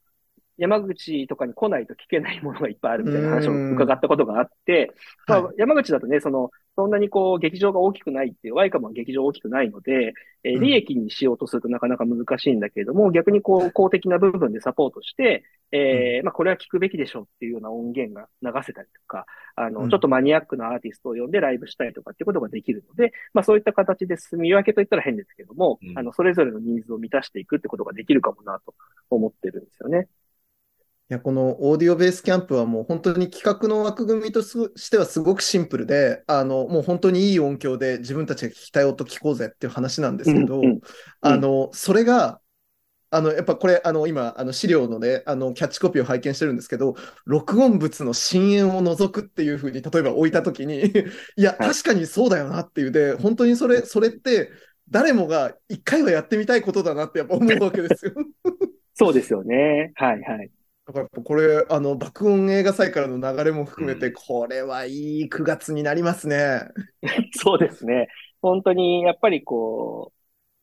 Speaker 3: 山口とかに来ないと聞けないものがいっぱいあるみたいな話を伺ったことがあって、まあ
Speaker 4: は、
Speaker 3: 山口だとね、その、そんなにこう、劇場が大きくないっていう、ワイカムは劇場大きくないので、えー
Speaker 4: うん。
Speaker 3: 利益にしようとするとなかなか難しいんだけれども、逆にこう、公的な部分でサポートして、えーまあ、これは聞くべきでしょうっていうような音源が流せたりとか、あの、
Speaker 4: うん。
Speaker 3: ちょっとマニアックなアーティストを呼んでライブしたりとかっていうことができるので、まあ、そういった形で住み分けといったら変ですけども、
Speaker 1: うん。
Speaker 3: あの、それぞれのニーズを満たしていくってことができるかもなと思ってるんですよね。
Speaker 4: いや、このオーディオベースキャンプはもう本当に企画の枠組みとすしてはすごくシンプルで、あの、もう本当にいい音響で自分たちが聞きたい音聞こうぜっていう話なんですけど、
Speaker 3: うんうん
Speaker 4: あの、それが、あの、やっぱこれ、あの、今、あの、資料のね、あの、キャッチコピーを拝見してるんですけど、録音物の深淵を除くっていうふうに、例えば置いたときに、いや、
Speaker 3: はい
Speaker 4: 確かにそうだよなっていうで、本当にそれ、それって、誰もが一回はやってみたいことだなってやっぱ思うわけですよ。
Speaker 3: そうですよね。はいはい。
Speaker 4: だからこれ、あの、爆音映画祭からの流れも含めて、これはいい9月になりますね。
Speaker 3: そうですね。本当に、やっぱりこ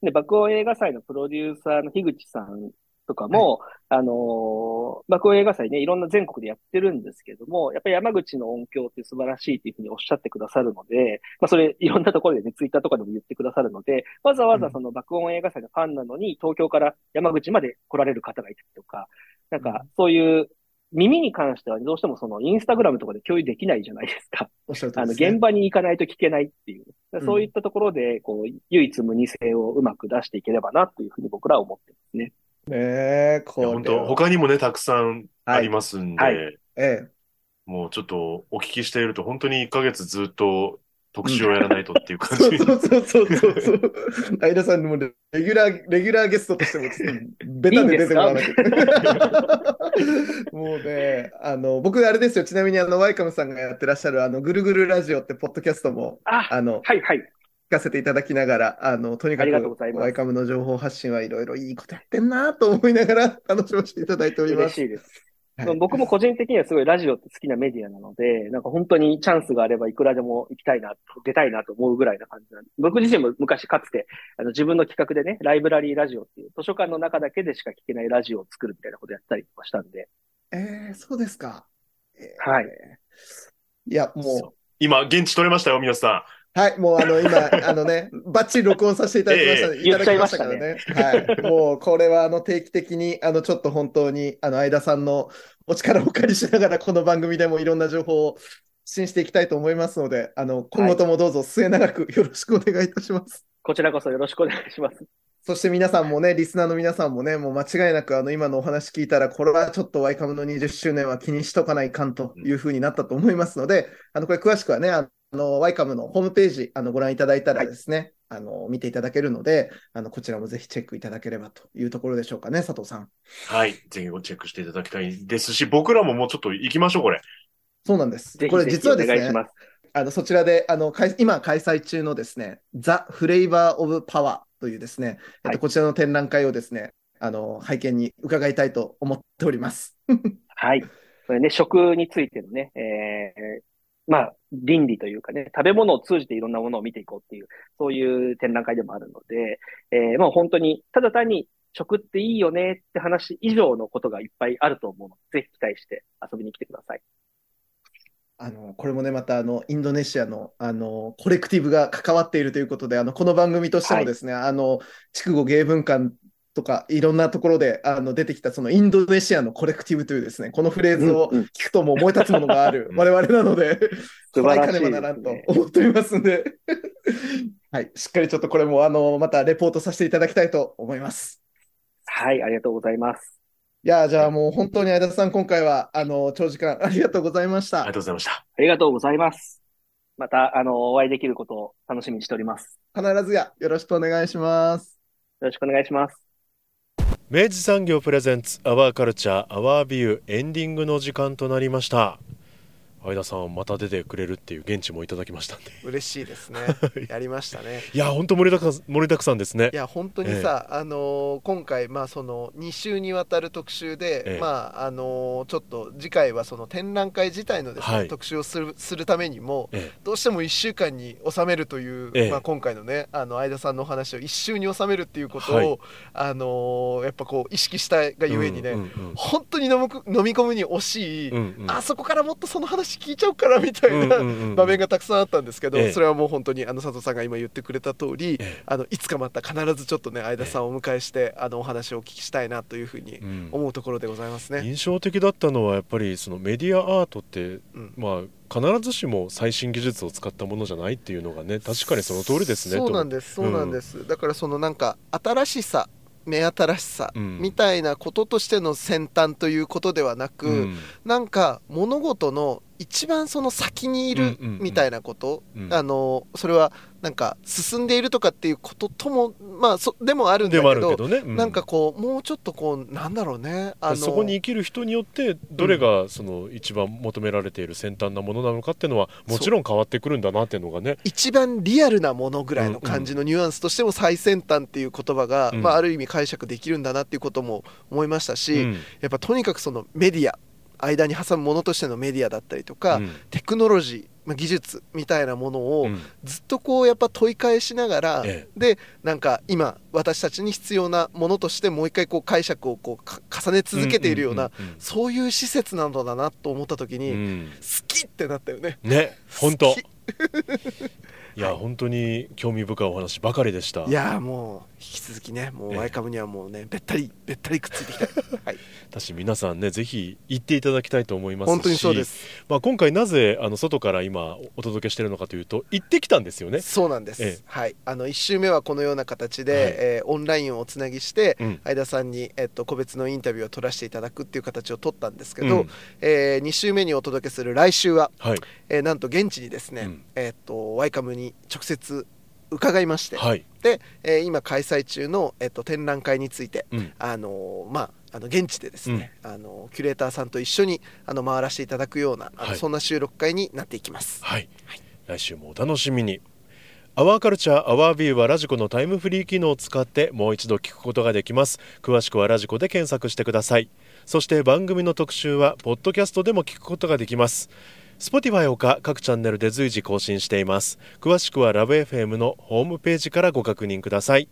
Speaker 3: う、ね、爆音映画祭のプロデューサーの樋口さんとかも、あのー爆音映画祭ね、いろんな全国でやってるんですけども、やっぱり山口の音響って素晴らしいっていうふうにおっしゃってくださるので、まあそれいろんなところでね、ツイッターとかでも言ってくださるので、わざわざその爆音映画祭のファンなのに、東京から山口まで来られる方がいたりとか、なんかそういう耳に関してはどうしてもそのインスタグラムとかで共有できないじゃないですか。
Speaker 4: おっしゃる通
Speaker 3: あの、現場に行かないと聞けないっていう。
Speaker 4: ん
Speaker 3: そういったところで、こう、唯一無二性をうまく出していければな、というふうに僕らは思ってますね。
Speaker 4: ねえ、これ
Speaker 1: 本当
Speaker 4: は。
Speaker 1: 他にもね、たくさんありますんで、
Speaker 3: はい
Speaker 4: ええ。
Speaker 1: もうちょっとお聞きしていると、本当に1ヶ月ずっと特集をやらないとっていう感じ。
Speaker 4: そうそうそうそうそうそう。相田さんにもレレギュラー、レギュラーゲストとしてもベタで出てもらわなきゃ。もうね、あの、僕あれですよ。ちなみにあの、ワイカムさんがやってらっしゃるあの、ぐるぐるラジオってポッドキャストも、
Speaker 3: あ、
Speaker 4: あの、
Speaker 3: はいはい。
Speaker 4: 聞かせていただきながら、あの、とにかくワイカムの情報発信はいろいろいいことやってんなと思いながら 楽しませていただいております。
Speaker 3: 嬉しいです。
Speaker 4: はい
Speaker 3: 僕も個人的にはすごいラジオって好きなメディアなので、なんか本当にチャンスがあればいくらでも行きたいな、出たいなと思うぐらいな感じなんで。僕自身も昔かつて、あの自分の企画でね、ライブラリーラジオっていう図書館の中だけでしか聞けないラジオを作るみたいなことやったりとかしたんで。
Speaker 4: えー、そうですか。えー
Speaker 3: はい。
Speaker 4: いや、も
Speaker 1: 今、現地取れましたよ、皆さ
Speaker 4: う、はい、もうあの、今、あのね、バッチリ録音させていただきましたね。
Speaker 3: ええ
Speaker 4: いただきましたからね。はい。もう、これはあの、定期的に、あの、ちょっと本当に、あの、相田さんのお力をお借りしながら、この番組でもいろんな情報を発信していきたいと思いますので、あの、今後ともどうぞ末永くよろしくお願いいたします。
Speaker 3: こちらこそよろしくお願いします。
Speaker 4: そして皆さんもね、リスナーの皆さんもね、もう間違いなくあの今のお話聞いたら、これはちょっとワイカムの20周年は気にしとかないかんというふうになったと思いますので、あの、これ詳しくはね、あの、ワイカムのホームページ、あの、ご覧いただいたらですね、あの、見ていただけるので、あの、こちらもぜひチェックいただければというところでしょうかね、佐藤さん。
Speaker 1: ん。はい。ぜひごチェックしていただきたいですし、僕らももうちょっと行きましょう、これ。
Speaker 4: そうなんです。これ実はですね、
Speaker 3: 願いします。
Speaker 4: あの、そちらで、あの、今開催中のですね、ザ・フレイバー・オブ・パワーというですね、えっと、
Speaker 3: はい
Speaker 4: こちらの展覧会をですね、あの、拝見に伺いたいと思っております。
Speaker 3: はい。それね、食についてのね、えー、まあ、倫理というかね、食べ物を通じていろんなものを見ていこうっていう、そういう展覧会でもあるので、えー、もう本当に、ただ単に食っていいよねって話以上のことがいっぱいあると思うので、ぜひ期待して遊びに来てください。
Speaker 2: あの、これもね、また、あの、インドネシアの、あの、コレクティブが関わっているということで、あの、この番組としてもですね、はい、あの、筑後芸文館とか、いろんなところで、あの、出てきた、その、インドネシアのコレクティブというですね、このフレーズを聞くともう思い立つものがある、我々なので、
Speaker 3: 素晴ら
Speaker 2: しい、ね、かねばならんと思っておりますんで、はい、しっかりちょっとこれも、あの、またレポートさせていただきたいと思います。
Speaker 3: はい、ありがとうございます。
Speaker 2: いや、じゃあもう本当に相田さん、今回は、あの、長時間ありがとうございました。
Speaker 1: ありがとうございました。あ
Speaker 3: りがとうございます。また、あの、お会いできることを楽しみにしております。
Speaker 2: 必ずや、よろしくお願いします。
Speaker 3: よろしくお願いします。
Speaker 1: 明治産業プレゼンツアワーカルチャーアワービューエンディングの時間となりました。相田さんまた出てくれるっていう現地もいただきましたんで。
Speaker 2: 嬉しいですね。やりましたね。
Speaker 1: いや本当盛りだく盛りだくさんですね。
Speaker 2: いや本当にさ、え。ー、あのー、今回まあその2週にわたる特集で、えー、まああのー、ちょっと次回はその展覧会自体のですね、はい、特集をするするためにも、えー、どうしても1週間に収めるという、まあ今回のねあの相田さんのお話を1週に収めるっていうことを、はい、あのやっぱこう意識したがゆえにね、うんうんうん、本当に飲む飲み込むに惜しい、うんうん、あそこからもっとその話聞いちゃうからみたいな場面がたくさんあったんですけど、それはもう本当にあの佐藤さんが今言ってくれた通り、あのいつかまた必ずちょっとね相田さんをお迎えしてあのお話をお聞きしたいなというふうに思うところでございますね。
Speaker 1: 印象的だったのはやっぱりそのメディアアートって、まあ必ずしも最新技術を使ったものじゃないっていうのがね確かにその通りですね
Speaker 2: そうなんです。そうなんです、うん、だからそのなんか新しさ目新しさみたいなこととしての先端ということではなく、うん、なんか物事の一番その先にいるみたいなこと、あのそれはなんか進んでいるとかっていうことともまあそでもあるんだけどけどね、うん、なんかこうもうちょっとこうなんだろうね。
Speaker 1: あのそこに生きる人によってどれがその一番求められている先端なものなのかっていうのはもちろん変わってくるんだなっていうのがね。
Speaker 2: 一番リアルなものぐらいの感じのニュアンスとしても最先端っていう言葉が、うん、まあ、ある意味解釈できるんだなっていうことも思いましたし、うん、やっぱとにかくそのメディア間に挟むものとしてのメディアだったりとか、うん、テクノロジー技術みたいなものをずっとこうやっぱ問い返しながら、うん、でなんか今私たちに必要なものとしてもう一回こう解釈をこう重ね続けているようなそういう施設なのだなと思った時に、うん、好きってなったよね。
Speaker 1: ね本当。いや、はい、本当に興味深いお話ばかりでした。
Speaker 2: いやもう引き続きねもうワイカムにはもうねべったりべったりくっついてきたい、はい、
Speaker 1: 私皆さんねぜひ行っていただきたいと思いますし
Speaker 2: 本当にそうです、
Speaker 1: まあ、今回なぜあの外から今お届けしているのかというと行ってきたんですよね。
Speaker 2: そうなんです、はい。あの1週目はこのような形で、はい、えー、オンラインをおつなぎして、うん、相田さんに、えっと、個別のインタビューを取らせていただくっていう形を取ったんですけど、うん、えー、2週目にお届けする来週は、はい。えー、なんと現地にですね、うん、えっとワイカムに直接伺いまして、はい、で、えー、今開催中の、えっと、展覧会について、うん、あのまああの現地でですね、うん、あのキュレーターさんと一緒にあの回らせていただくような、はい、そんな収録会になっていきます、
Speaker 1: はい、はい、来週もお楽しみに。アワーカルチャーアワービューはラジコのタイムフリー機能を使ってもう一度聞くことができます。詳しくはラジコで検索してください。そして番組の特集はポッドキャストでも聞くことができます Spotify ほか各チャンネルで随時更新しています。詳しくはラブ f m のホームページからご確認ください。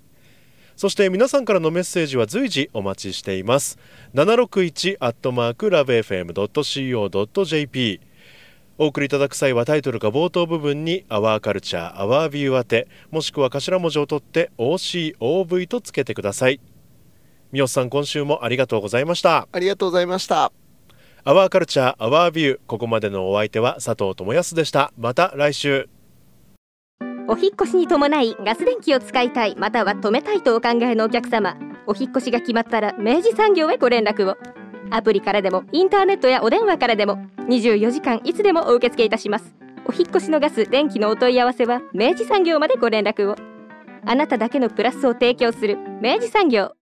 Speaker 1: そして皆さんからのメッセージは随時お待ちしています。761アットマークラブ FM.co.jp お送りいただく際はタイトルが冒頭部分に「アワーカルチャーアワービュー」宛てもしくは頭文字を取って OCOV とつけてください三好さん今週もありがとうございました
Speaker 2: ありがとうございました
Speaker 1: アワーカルチャーアワービューここまでのお相手は佐藤智康でした。また来週。
Speaker 5: お引越しに伴いガス電気を使いたいまたは止めたいとお考えのお客様。お引越しが決まったら明治産業へご連絡を。アプリからでもインターネットやお電話からでも24時間いつでもお受け付けいたします。お引越しのガス電気のお問い合わせは明治産業までご連絡を。あなただけのプラスを提供する明治産業。